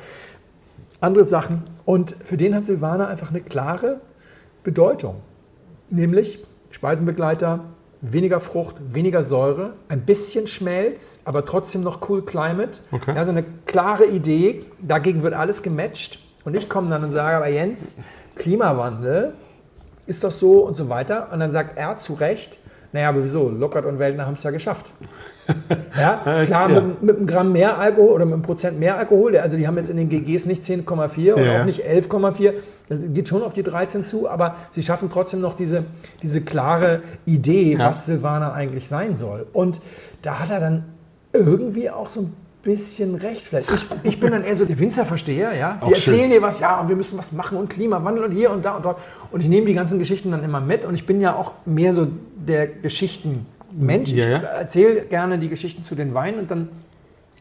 [SPEAKER 2] andere Sachen. Und für den hat Silvaner einfach eine klare Bedeutung. Nämlich Speisenbegleiter, weniger Frucht, weniger Säure, ein bisschen Schmelz, aber trotzdem noch cool Climate.
[SPEAKER 3] Okay.
[SPEAKER 2] Also eine klare Idee, dagegen wird alles gematcht. Und ich komme dann und sage, aber Jens, Klimawandel, ist das so und so weiter. Und dann sagt er zu Recht, naja, aber wieso? Lockert und Weltner haben es ja geschafft. Ja, klar,
[SPEAKER 3] Ja.
[SPEAKER 2] Mit, mit einem Gramm mehr Alkohol oder mit einem Prozent mehr Alkohol. Also die haben jetzt in den GGs nicht 10,4 und
[SPEAKER 3] Ja.
[SPEAKER 2] auch nicht 11,4. Das geht schon auf die 13 zu, aber sie schaffen trotzdem noch diese, diese klare Idee,
[SPEAKER 3] Ja.
[SPEAKER 2] was Silvaner eigentlich sein soll. Und da hat er dann irgendwie auch so ein bisschen recht. Vielleicht. Ich, ich bin dann eher so der Winzerversteher, ja. Die
[SPEAKER 3] Auch schön.
[SPEAKER 2] erzählen dir was, ja, und wir müssen was machen und Klimawandel und hier und da und dort. Und ich nehme die ganzen Geschichten dann immer mit und ich bin ja auch mehr so der Geschichtenmensch.
[SPEAKER 3] Ja, ja.
[SPEAKER 2] Ich erzähle gerne die Geschichten zu den Weinen und dann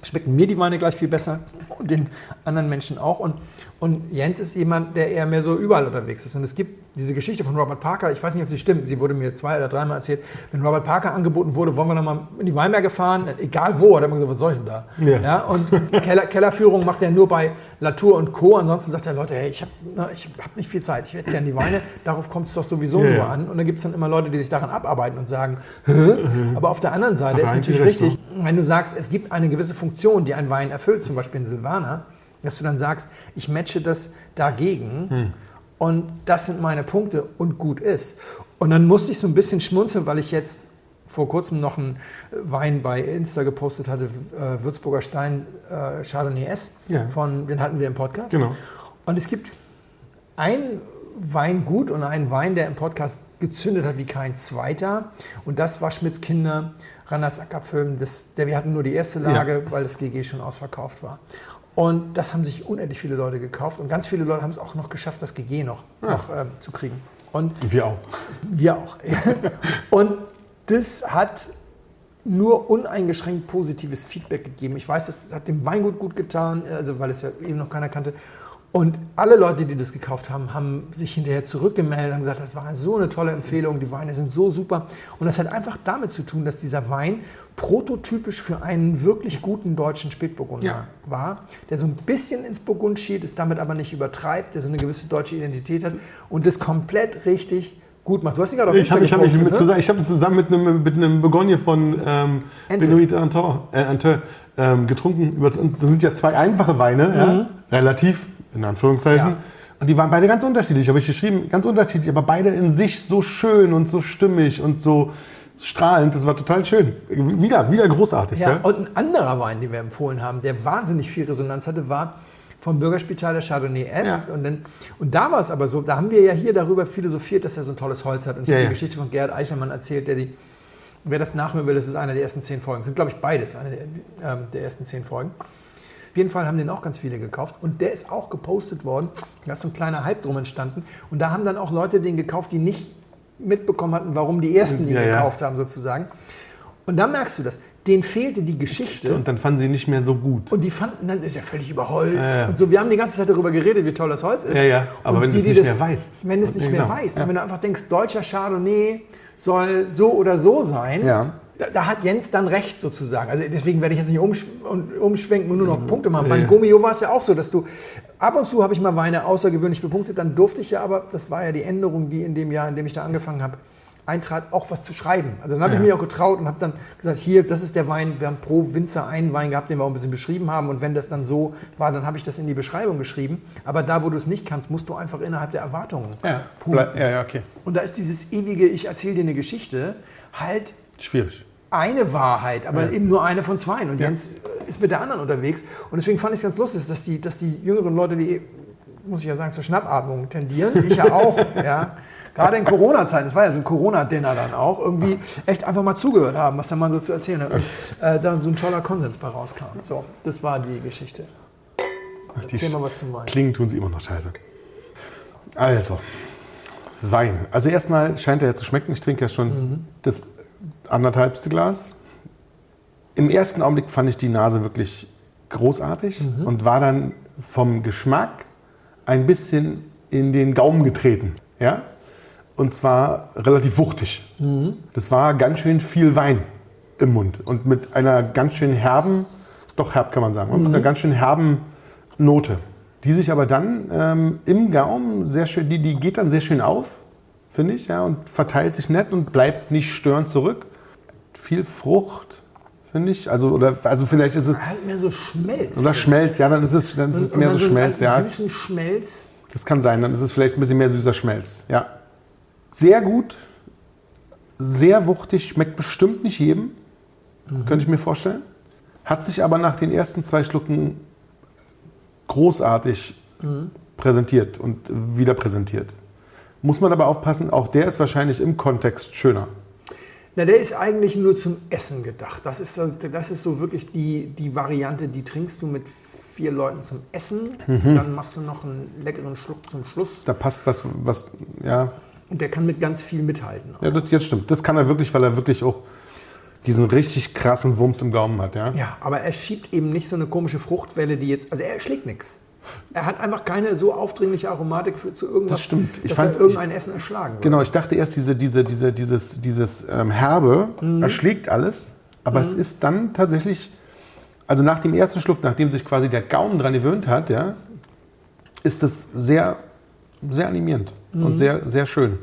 [SPEAKER 2] schmecken mir die Weine gleich viel besser und den anderen Menschen auch. Und, und Jens ist jemand, der eher mehr so überall unterwegs ist. Und es gibt diese Geschichte von Robert Parker, ich weiß nicht, ob sie stimmt, sie wurde mir zwei oder dreimal erzählt. Wenn Robert Parker angeboten wurde, wollen wir nochmal in die Weinberge fahren, egal wo, hat er immer gesagt, was soll ich denn da?
[SPEAKER 3] Ja.
[SPEAKER 2] und Keller, Kellerführung macht er nur bei Latour und Co. Ansonsten sagt er, Leute, hey, ich habe hab nicht viel Zeit, ich hätte gerne die Weine, darauf kommt es doch sowieso
[SPEAKER 3] Ja,
[SPEAKER 2] nur
[SPEAKER 3] ja.
[SPEAKER 2] an. Und dann gibt es dann immer Leute, die sich daran abarbeiten und sagen, Hä? aber auf der anderen Seite ist natürlich richtig, wenn du sagst, es gibt eine gewisse Funktion, die ein Wein erfüllt, zum Beispiel in Silvaner, dass du dann sagst, ich matche das dagegen und das sind meine Punkte und gut ist. Und dann musste ich so ein bisschen schmunzeln, weil ich jetzt vor kurzem noch einen Wein bei Insta gepostet hatte, äh, Würzburger Stein äh, Chardonnay S,
[SPEAKER 3] Ja.
[SPEAKER 2] von, den hatten wir im Podcast.
[SPEAKER 3] Genau.
[SPEAKER 2] Und es gibt ein Weingut und einen Wein, der im Podcast gezündet hat wie kein zweiter. Und das war Schmidts Kinder, Randers Ackerfilm. Das, der, wir hatten nur die erste Lage, weil das GG schon ausverkauft war. Und das haben sich unendlich viele Leute gekauft. Und ganz viele Leute haben es auch noch geschafft, das GG noch, noch ähm, zu kriegen. Und
[SPEAKER 3] Wir auch.
[SPEAKER 2] wir auch. Und das hat nur uneingeschränkt positives Feedback gegeben. Ich weiß, das hat dem Weingut gut getan, also weil es ja eben noch keiner kannte. Und alle Leute, die das gekauft haben, haben sich hinterher zurückgemeldet und gesagt, das war so eine tolle Empfehlung, die Weine sind so super. Und das hat einfach damit zu tun, dass dieser Wein prototypisch für einen wirklich guten deutschen Spätburgunder
[SPEAKER 3] Ja.
[SPEAKER 2] war, der so ein bisschen ins Burgund schielt, es damit aber nicht übertreibt, der so eine gewisse deutsche Identität hat und das komplett richtig gut macht. Du hast ihn gerade auf
[SPEAKER 3] Ich habe ich hab mich
[SPEAKER 2] gepostet,
[SPEAKER 3] mit,
[SPEAKER 2] ne?
[SPEAKER 3] zusammen, ich hab zusammen mit einem, mit einem Begogne von ähm. Benoit Anton, äh, Ante, ähm, getrunken. Das sind ja zwei einfache Weine, ja, relativ, in Anführungszeichen.
[SPEAKER 2] Mhm. Ja.
[SPEAKER 3] Und die waren beide ganz unterschiedlich, habe ich geschrieben, ganz unterschiedlich, aber beide in sich so schön und so stimmig und so strahlend. Das war total schön. Wieder, wieder großartig.
[SPEAKER 2] Ja,
[SPEAKER 3] Ja,
[SPEAKER 2] und ein anderer Wein, den wir empfohlen haben, der wahnsinnig viel Resonanz hatte, war vom Bürgerspital der Chardonnay S.
[SPEAKER 3] Ja.
[SPEAKER 2] Und, dann, und da war es aber so, da haben wir ja hier darüber philosophiert, dass er so ein tolles Holz hat. Und ich
[SPEAKER 3] Ja,
[SPEAKER 2] habe
[SPEAKER 3] ja.
[SPEAKER 2] die Geschichte von Gerhard Eichelmann erzählt, der die, wer das nachhören will, das ist einer der ersten zehn Folgen. Das sind, glaube ich, beides, eine der, ähm, der ersten zehn Folgen. Auf jeden Fall haben den auch ganz viele gekauft und der ist auch gepostet worden. Da ist so ein kleiner Hype drum entstanden. Und da haben dann auch Leute den gekauft, die nicht mitbekommen hatten, warum die ersten ihn
[SPEAKER 3] Ja, ja.
[SPEAKER 2] gekauft haben, sozusagen. Und da merkst du das. Denen fehlte die Geschichte.
[SPEAKER 3] Und dann fanden sie nicht mehr so gut.
[SPEAKER 2] Und die fanden dann, ist ja völlig überholzt.
[SPEAKER 3] Ja, ja.
[SPEAKER 2] Und so, wir haben die ganze Zeit darüber geredet, wie toll das Holz ist.
[SPEAKER 3] Ja, ja. Aber
[SPEAKER 2] Und
[SPEAKER 3] wenn du es nicht
[SPEAKER 2] das-
[SPEAKER 3] mehr weißt.
[SPEAKER 2] Wenn du es nicht mehr
[SPEAKER 3] Genau.
[SPEAKER 2] weißt.
[SPEAKER 3] Ja.
[SPEAKER 2] Und wenn du einfach denkst, deutscher Chardonnay soll so oder so sein,
[SPEAKER 3] Ja.
[SPEAKER 2] da, da hat Jens dann recht sozusagen. Also deswegen werde ich jetzt nicht umsch umschwenken und nur noch Punkte machen.
[SPEAKER 3] Mhm.
[SPEAKER 2] Beim. Gomio war es ja auch so, dass du, ab und zu habe ich mal Weine außergewöhnlich bepunktet, dann durfte ich ja aber, das war ja die Änderung, die in dem Jahr, in dem ich da angefangen habe, eintrat, auch was zu schreiben. Also dann habe ich
[SPEAKER 3] Ja.
[SPEAKER 2] mich auch getraut und habe dann gesagt, hier, das ist der Wein, wir haben pro Winzer einen Wein gehabt, den wir auch ein bisschen beschrieben haben und wenn das dann so war, dann habe ich das in die Beschreibung geschrieben. Aber da, wo du es nicht kannst, musst du einfach innerhalb der Erwartungen
[SPEAKER 3] Ja, ja, ja, okay.
[SPEAKER 2] Und da ist dieses ewige, ich erzähle dir eine Geschichte, halt
[SPEAKER 3] Schwierig.
[SPEAKER 2] eine Wahrheit, aber eben nur eine von zwei. Und
[SPEAKER 3] Ja.
[SPEAKER 2] Jens äh, ist mit der anderen unterwegs. Und deswegen fand ich es ganz lustig, dass die, dass die jüngeren Leute, die, muss ich ja sagen, zur Schnappatmung tendieren, ich ja auch, ja. Gerade in Corona-Zeiten, das war ja so ein Corona-Dinner dann auch, irgendwie echt einfach mal zugehört haben, was der Mann so zu erzählen hat. Und äh, da so ein toller Konsens bei rauskam. So, das war die Geschichte. Erzähl mal was zum Wein.
[SPEAKER 3] Klingen tun sie immer noch scheiße. Also, Wein. Also erstmal scheint er ja zu schmecken. Ich trinke ja schon
[SPEAKER 2] Mhm.
[SPEAKER 3] das anderthalbste Glas. Im ersten Augenblick fand ich die Nase wirklich großartig
[SPEAKER 2] Mhm.
[SPEAKER 3] und war dann vom Geschmack ein bisschen in den Gaumen getreten. Ja? Und zwar relativ wuchtig.
[SPEAKER 2] Mhm.
[SPEAKER 3] Das war ganz schön viel Wein im Mund und mit einer ganz schön herben, doch herb kann man sagen, und mit einer ganz schön herben Note, die sich aber dann ähm, im Gaumen sehr schön, die, die geht dann sehr schön auf, finde ich, ja, und verteilt sich nett und bleibt nicht störend zurück. Viel Frucht, finde ich, also oder also vielleicht ist es
[SPEAKER 2] Halt mehr so Schmelz.
[SPEAKER 3] oder Schmelz, ja, dann ist es, dann ist es mehr so Schmelz, ja.
[SPEAKER 2] süßen Schmelz.
[SPEAKER 3] Das kann sein, dann ist es vielleicht ein bisschen mehr süßer Schmelz. Ja. Sehr gut, sehr wuchtig, schmeckt bestimmt nicht jedem, könnte ich mir vorstellen. Hat sich aber nach den ersten zwei Schlucken großartig präsentiert und wieder präsentiert. Muss man aber aufpassen, auch der ist wahrscheinlich im Kontext schöner.
[SPEAKER 2] Na, der ist eigentlich nur zum Essen gedacht. Das ist so, das ist so wirklich die, die Variante, die trinkst du mit vier Leuten zum Essen.
[SPEAKER 3] Mhm.
[SPEAKER 2] Dann machst du noch einen leckeren Schluck zum Schluss.
[SPEAKER 3] Da passt was, was ja,
[SPEAKER 2] Und der kann mit ganz viel mithalten.
[SPEAKER 3] ja das jetzt stimmt. Das kann er wirklich, weil er wirklich auch diesen richtig krassen Wumms im Gaumen hat, ja.
[SPEAKER 2] Ja, aber er schiebt eben nicht so eine komische Fruchtwelle, die jetzt. Also er schlägt nichts. Er hat einfach keine so aufdringliche Aromatik für, zu irgendwas,
[SPEAKER 3] Das stimmt. Ich
[SPEAKER 2] dass
[SPEAKER 3] fand-
[SPEAKER 2] er irgendein Essen erschlagen wird.
[SPEAKER 3] Genau, ich dachte erst, diese, diese, diese, dieses, dieses ähm, Herbe erschlägt alles, aber es ist dann tatsächlich, also nach dem ersten Schluck, nachdem sich quasi der Gaumen dran gewöhnt hat, ja, ist das sehr, sehr animierend und sehr, sehr schön.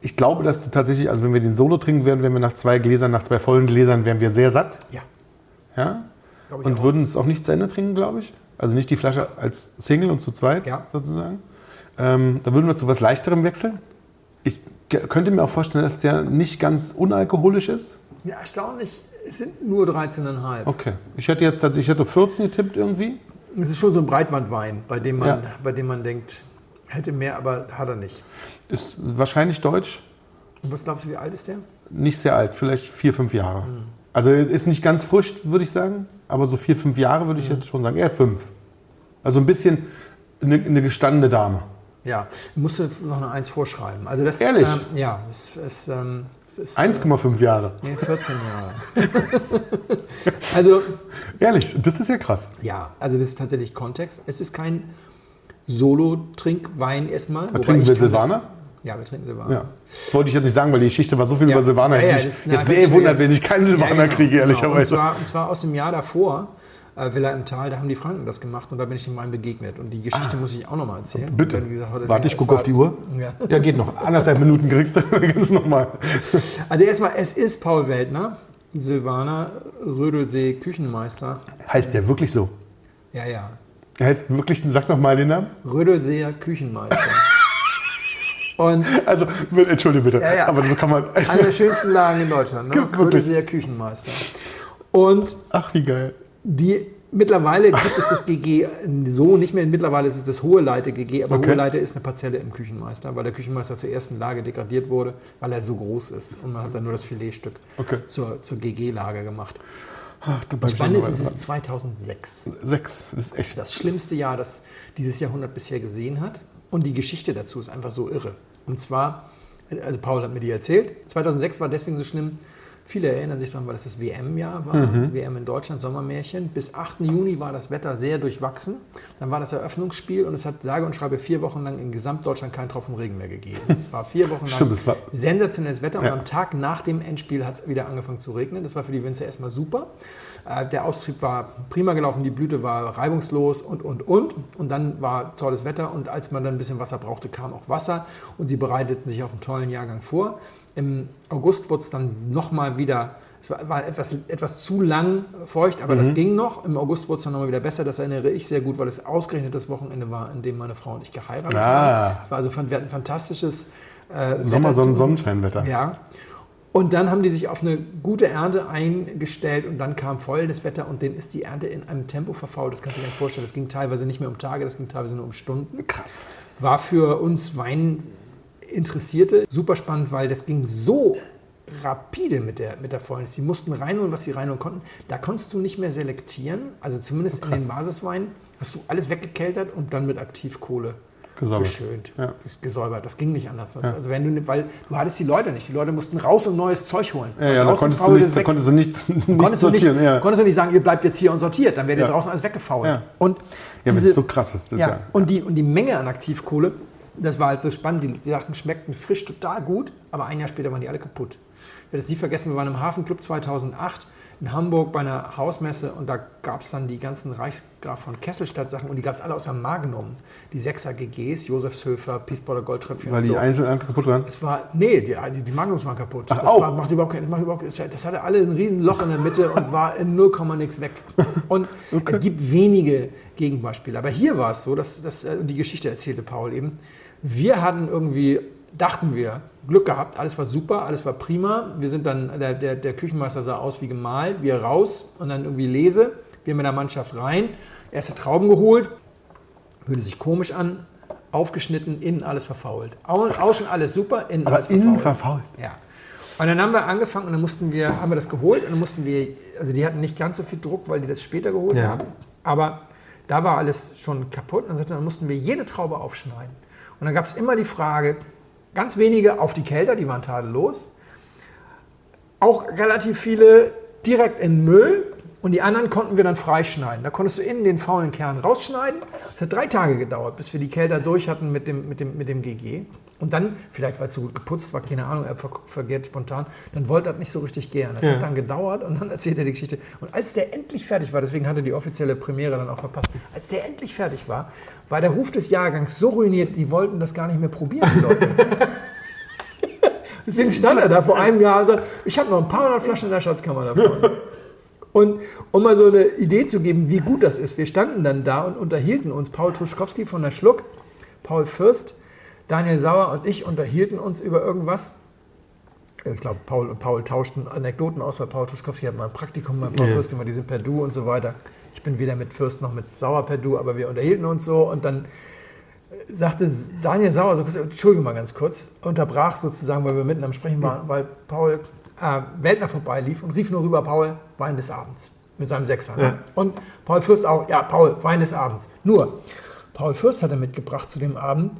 [SPEAKER 3] Ich glaube, dass du tatsächlich, also wenn wir den Solo trinken würden, wären wir nach zwei Gläsern, nach zwei vollen Gläsern, wären wir sehr satt.
[SPEAKER 2] Ja,
[SPEAKER 3] Ja? Und
[SPEAKER 2] auch.
[SPEAKER 3] würden es auch nicht zu Ende trinken, glaube ich. Also nicht die Flasche als Single und zu zweit
[SPEAKER 2] Ja.
[SPEAKER 3] sozusagen. Ähm, da würden wir zu was Leichterem wechseln. Ich könnte mir auch vorstellen, dass der nicht ganz unalkoholisch ist.
[SPEAKER 2] ja, erstaunlich. Es sind nur 13,5.
[SPEAKER 3] Okay. Ich hätte jetzt tatsächlich, ich hätte 14 getippt irgendwie.
[SPEAKER 2] Es ist schon so ein Breitwandwein, bei dem man,
[SPEAKER 3] Ja.
[SPEAKER 2] bei dem man denkt, hätte mehr, aber hat er nicht.
[SPEAKER 3] Ist wahrscheinlich deutsch.
[SPEAKER 2] Und was glaubst du, wie alt ist der?
[SPEAKER 3] Nicht sehr alt, vielleicht vier, fünf Jahre. Also ist nicht ganz frisch, würde ich sagen. Aber so vier, fünf Jahre würde ich jetzt schon sagen. Eher fünf. Also ein bisschen eine, eine gestandene Dame.
[SPEAKER 2] Ja, musst du noch eine 1 vorschreiben. Also das,
[SPEAKER 3] Ehrlich?
[SPEAKER 2] Ähm, ja, das ist, ähm, ist
[SPEAKER 3] 1,5 Jahre.
[SPEAKER 2] nee, 14 Jahre. also,
[SPEAKER 3] Ehrlich, das ist ja krass.
[SPEAKER 2] ja, also das ist tatsächlich Kontext. Es ist kein Solo-Trinkwein erstmal. wobei
[SPEAKER 3] trinken wir Silvaner?
[SPEAKER 2] Ja, wir trinken Silvaner.
[SPEAKER 3] Ja. Das wollte ich jetzt nicht sagen, weil die Geschichte war so viel
[SPEAKER 2] Ja.
[SPEAKER 3] über Silvaner.
[SPEAKER 2] Ja, ja,
[SPEAKER 3] ich mich jetzt sehr wundert, wenn ich keinen Silvaner
[SPEAKER 2] genau,
[SPEAKER 3] kriege,
[SPEAKER 2] genau. Und
[SPEAKER 3] ehrlicherweise.
[SPEAKER 2] zwar, und zwar aus dem Jahr davor, äh, Villa im Tal, da haben die Franken das gemacht und da bin ich dem Wein begegnet. Und die Geschichte muss ich auch nochmal erzählen.
[SPEAKER 3] Ah. Bitte.
[SPEAKER 2] Wie gesagt,
[SPEAKER 3] Warte, ich gucke auf die Uhr.
[SPEAKER 2] Ja.
[SPEAKER 3] Ja, geht noch. Anderthalb Minuten kriegst du ganz nochmal.
[SPEAKER 2] Also erstmal, es ist Paul Weltner, Silvaner, Rödelsee, Küchenmeister.
[SPEAKER 3] Heißt der wirklich so?
[SPEAKER 2] Ja, ja.
[SPEAKER 3] Er heißt wirklich, sag nochmal den Namen.
[SPEAKER 2] Rödelseer Küchenmeister. Und
[SPEAKER 3] Also, entschuldige bitte,
[SPEAKER 2] Ja, ja.
[SPEAKER 3] aber so kann man.
[SPEAKER 2] eine der schönsten Lagen in Deutschland, ne? Rödelseer Küchenmeister. Und
[SPEAKER 3] Ach, wie geil.
[SPEAKER 2] die mittlerweile gibt es das GG so nicht mehr. Mittlerweile ist es das Hohe Leite GG, aber
[SPEAKER 3] Okay.
[SPEAKER 2] Hohe Leite ist eine Parzelle im Küchenmeister, weil der Küchenmeister zur ersten Lage degradiert wurde, weil er so groß ist. Und man hat dann nur das Filetstück
[SPEAKER 3] Okay.
[SPEAKER 2] zur, zur GG-Lage gemacht.
[SPEAKER 3] Ach,
[SPEAKER 2] Das Spannende ist, es ist 2006.
[SPEAKER 3] dran. Sechs, das ist echt.
[SPEAKER 2] das schlimmste Jahr, das dieses Jahrhundert bisher gesehen hat. Und die Geschichte dazu ist einfach so irre. Und zwar, also Paul hat mir die erzählt, 2006 war deswegen so schlimm, Viele erinnern sich daran, weil es das WM-Jahr war, WM in Deutschland, Sommermärchen. Bis 8. Juni war das Wetter sehr durchwachsen. Dann war das Eröffnungsspiel und es hat sage und schreibe vier Wochen lang in Gesamtdeutschland keinen Tropfen Regen mehr gegeben. Es war vier Wochen lang
[SPEAKER 3] Stimmt, war-
[SPEAKER 2] sensationelles Wetter und
[SPEAKER 3] Ja.
[SPEAKER 2] am Tag nach dem Endspiel hat es wieder angefangen zu regnen. Das war für die Winzer erstmal super. Äh, Der Austrieb war prima gelaufen, die Blüte war reibungslos und, und, und. Und dann war tolles Wetter und als man dann ein bisschen Wasser brauchte, kam auch Wasser und sie bereiteten sich auf einen tollen Jahrgang vor. Im August wurde es dann nochmal wieder, es war, war etwas, etwas zu lang feucht, aber
[SPEAKER 3] Mhm.
[SPEAKER 2] das ging noch. Im August wurde es dann nochmal wieder besser. Das erinnere ich sehr gut, weil es ausgerechnet das Wochenende war, in dem meine Frau und ich geheiratet
[SPEAKER 3] Ah.
[SPEAKER 2] haben. Es war also, wir hatten ein fantastisches äh,
[SPEAKER 3] Sommer, Sonnen, Sonnenscheinwetter.
[SPEAKER 2] ja. Und dann haben die sich auf eine gute Ernte eingestellt und dann kam volles Wetter und denen ist die Ernte in einem Tempo verfault. Das kannst du dir nicht vorstellen. Das ging teilweise nicht mehr um Tage, das ging teilweise nur um Stunden.
[SPEAKER 3] Krass.
[SPEAKER 2] War für uns Weininteressierte super spannend, weil das ging so rapide mit der, mit der Fäulnis. Sie mussten reinholen, was sie reinholen konnten. Da konntest du nicht mehr selektieren. Also zumindest in den Basisweinen hast du alles weggekeltert und dann mit Aktivkohle
[SPEAKER 3] Gesäubert.
[SPEAKER 2] geschönt,
[SPEAKER 3] Ja.
[SPEAKER 2] ges- gesäubert. Das ging nicht anders. Das- Also wenn du, weil du hattest die Leute nicht. Die Leute mussten raus und neues Zeug holen.
[SPEAKER 3] Ja, ja, da konntest, du nicht, da konntest du nichts, nichts
[SPEAKER 2] konntest, du nicht,
[SPEAKER 3] sortieren. ja.
[SPEAKER 2] konntest du nicht sagen, ihr bleibt jetzt hier und sortiert. Dann werdet ihr
[SPEAKER 3] Ja.
[SPEAKER 2] draußen alles weggefault.
[SPEAKER 3] Ja.
[SPEAKER 2] Und
[SPEAKER 3] Ja, wenn
[SPEAKER 2] diese-
[SPEAKER 3] es so krass ist. Das
[SPEAKER 2] ja,
[SPEAKER 3] ja.
[SPEAKER 2] Und, die, und die Menge an Aktivkohle, das war halt so spannend. Die, die Sachen schmeckten frisch total gut, aber ein Jahr später waren die alle kaputt. Ich werde es nie vergessen, wir waren im Hafenclub 2008 in Hamburg bei einer Hausmesse und da gab es dann die ganzen Reichsgraf von Kesselstadt Sachen und die gab es alle aus dem Magnum. Die 6er GGs, Josefshöfer, Peaceboarder Goldtröpfchen
[SPEAKER 3] Weil
[SPEAKER 2] und
[SPEAKER 3] die
[SPEAKER 2] so.
[SPEAKER 3] eine andere kaputt waren.
[SPEAKER 2] Es war, nee, die, die, die Magnums waren kaputt.
[SPEAKER 3] Ach,
[SPEAKER 2] das
[SPEAKER 3] auch?
[SPEAKER 2] war, macht überhaupt, das, macht überhaupt, das hatte alle ein riesen Loch in der Mitte und war in 0, nix weg. Und es gibt wenige Gegenbeispiele. Aber hier war es so, dass, dass äh, die Geschichte erzählte Paul eben. Wir hatten irgendwie, dachten wir, Glück gehabt, alles war super, alles war prima. Wir sind dann, der, der, der Küchenmeister sah aus wie gemalt, wir raus und dann irgendwie lese, wir mit der Mannschaft rein, erste Trauben geholt, hörte sich komisch an, aufgeschnitten, innen alles verfault. Au- Außen alles super, innen
[SPEAKER 3] Aber
[SPEAKER 2] alles
[SPEAKER 3] innen
[SPEAKER 2] verfault.
[SPEAKER 3] verfault.
[SPEAKER 2] Ja. Und dann haben wir angefangen und dann mussten wir, haben wir das geholt und dann mussten wir, also die hatten nicht ganz so viel Druck, weil die das später geholt
[SPEAKER 3] Ja.
[SPEAKER 2] haben. Aber da war alles schon kaputt und dann mussten wir jede Traube aufschneiden. Und dann gab es immer die Frage, ganz wenige auf die Kälter, die waren tadellos. Auch relativ viele direkt in Müll und die anderen konnten wir dann freischneiden. Da konntest du innen den faulen Kern rausschneiden. Es hat drei Tage gedauert, bis wir die Kälter durch hatten mit dem, mit dem, mit dem GG. Und dann, vielleicht weil es so gut geputzt war, keine Ahnung, er ver vergeht spontan, dann wollte er das nicht so richtig gern. Das
[SPEAKER 3] Ja.
[SPEAKER 2] hat dann gedauert und dann erzählt er die Geschichte. Und als der endlich fertig war, deswegen hatte die offizielle Premiere dann auch verpasst, als der endlich fertig war, war der Ruf des Jahrgangs so ruiniert, die wollten das gar nicht mehr probieren, die Leute. Deswegen stand er da vor einem Jahr und sagt, ich habe noch ein paar hundert Flaschen in der Schatzkammer davon. Und um mal so eine Idee zu geben, wie gut das ist, wir standen dann da und unterhielten uns, Paul Tuschkowski von der Schluck, Paul Fürst, Daniel Sauer und ich unterhielten uns über irgendwas. Ich glaube, Paul und Paul tauschten Anekdoten aus, weil Paul Tuschkowski hat mal ein Praktikum bei Paul
[SPEAKER 3] Ja.
[SPEAKER 2] Fürst gemacht, die sind per Du und so weiter. Ich bin weder mit Fürst noch mit Sauer per Du, aber wir unterhielten uns so und dann sagte Daniel Sauer, so, kurz, Entschuldigung mal ganz kurz, unterbrach sozusagen, weil wir mitten am Sprechen waren, weil Paul äh, Weltner vorbeilief und rief nur rüber, Paul, Wein des Abends, mit seinem Sechser. Ne?
[SPEAKER 3] Ja.
[SPEAKER 2] Und Paul Fürst auch, ja, Paul, Wein des Abends. Nur, Paul Fürst hatte mitgebracht zu dem Abend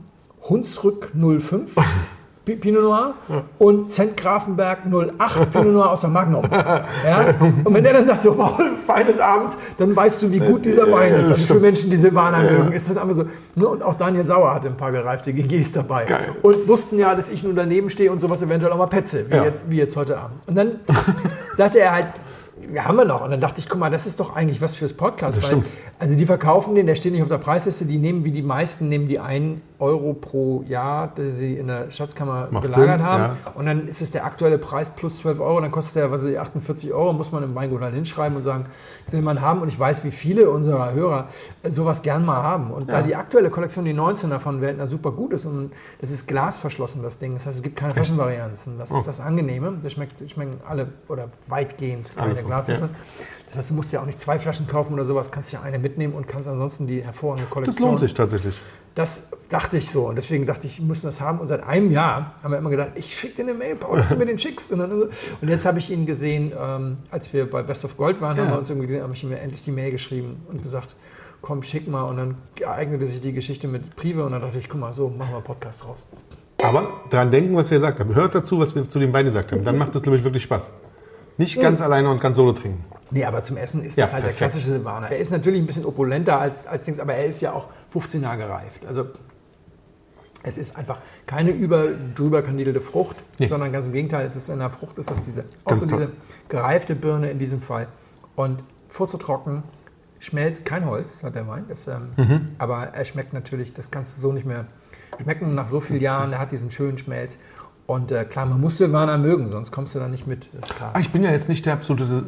[SPEAKER 2] Hunsrück 05, Pi- Pinot Noir und Zent Grafenberg 08 Pinot Noir aus der Magnum. Ja? Und wenn er dann sagt, so, Paul, Wein des Abends, dann weißt du, wie gut dieser Wein ist. Also für Menschen, die Silvaner mögen, ist das einfach so. Ne? Und auch Daniel Sauer hatte ein paar gereifte GGs dabei.
[SPEAKER 3] Geil.
[SPEAKER 2] Und wussten ja, dass ich nun daneben stehe und sowas eventuell auch mal petze, wie,
[SPEAKER 3] Ja.
[SPEAKER 2] jetzt, wie jetzt heute Abend. Und dann sagte er halt, ja, haben wir noch. Und dann dachte ich, guck mal, das ist doch eigentlich was fürs Podcast. Weil, also die verkaufen den, der steht nicht auf der Preisliste, die nehmen wie die meisten, nehmen die einen Euro pro Jahr, die sie in der Schatzkammer
[SPEAKER 3] Macht
[SPEAKER 2] gelagert
[SPEAKER 3] Sinn,
[SPEAKER 2] haben.
[SPEAKER 3] ja.
[SPEAKER 2] Und dann ist es der aktuelle Preis plus 12 Euro, dann kostet der, was ich, 48 Euro, muss man im Weingut halt hinschreiben und sagen, will man haben. Und ich weiß, wie viele unserer Hörer sowas gern mal haben. Und da die aktuelle Kollektion, die 19er von Weltner, super gut ist und das ist glasverschlossen, das Ding. Das heißt, es gibt keine Flaschenvarianzen. Das ist das Angenehme. Das schmeckt, schmecken alle oder weitgehend keine
[SPEAKER 3] so,
[SPEAKER 2] Glasflaschen.
[SPEAKER 3] ja.
[SPEAKER 2] Das heißt, du musst ja auch nicht zwei Flaschen kaufen oder sowas, kannst ja eine mitnehmen und kannst ansonsten die hervorragende
[SPEAKER 3] Das
[SPEAKER 2] Kollektion.
[SPEAKER 3] lohnt sich tatsächlich.
[SPEAKER 2] Das dachte ich so. Und deswegen dachte ich, wir müssen das haben. Und seit einem Jahr haben wir immer gedacht, ich schicke dir eine Mail, Paul, dass du mir den schickst. Und, dann, und jetzt habe ich ihn gesehen, ähm, als wir bei Best of Gold waren, haben
[SPEAKER 3] Ja.
[SPEAKER 2] wir uns irgendwie gesehen, habe ich ihm endlich die Mail geschrieben und gesagt, komm, schick mal. Und dann ereignete sich die Geschichte mit Prive. Und dann dachte ich, guck mal, so, machen wir einen Podcast raus.
[SPEAKER 3] Aber dran denken, was wir gesagt haben. Hört dazu, was wir zu dem Wein gesagt haben. Dann macht das, glaube ich, wirklich Spaß. Nicht ganz alleine und ganz solo trinken.
[SPEAKER 2] Nee, aber zum Essen ist
[SPEAKER 3] Ja,
[SPEAKER 2] das halt der
[SPEAKER 3] perfekt.
[SPEAKER 2] klassische Silvaner. Er ist natürlich ein bisschen opulenter als, als Dings, aber er ist ja auch 15 Jahre gereift. Also es ist einfach keine über, drüber kandidelte Frucht,
[SPEAKER 3] Nee.
[SPEAKER 2] sondern ganz im Gegenteil, es ist in der Frucht ist das diese, auch so diese gereifte Birne in diesem Fall. Und furzetrocken, schmelzt kein Holz, hat der Wein. Das, ähm,
[SPEAKER 3] Mhm.
[SPEAKER 2] Aber er schmeckt natürlich, das kannst du so nicht mehr schmecken nach so vielen Jahren. Er hat diesen schönen Schmelz. Und äh, klar, man muss Silvaner mögen, sonst kommst du da nicht mit.
[SPEAKER 3] Ah, ich bin ja jetzt nicht der absolute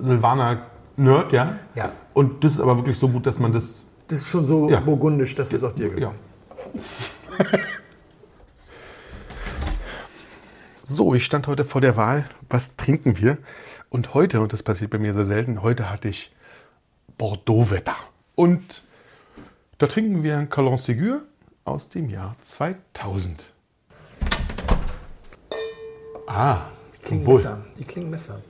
[SPEAKER 3] Silvaner-Nerd, ja?
[SPEAKER 2] Ja.
[SPEAKER 3] Und das ist aber wirklich so gut, dass man das.
[SPEAKER 2] Das ist schon so
[SPEAKER 3] Ja.
[SPEAKER 2] burgundisch, dass es auch dir
[SPEAKER 3] Ja.
[SPEAKER 2] gefällt.
[SPEAKER 3] So, ich stand heute vor der Wahl, was trinken wir? Und heute, und das passiert bei mir sehr selten, heute hatte ich Bordeaux-Wetter. Und da trinken wir ein Calon Ségur aus dem Jahr 2000. Ah,
[SPEAKER 2] Die klingen besser. Die klingen besser.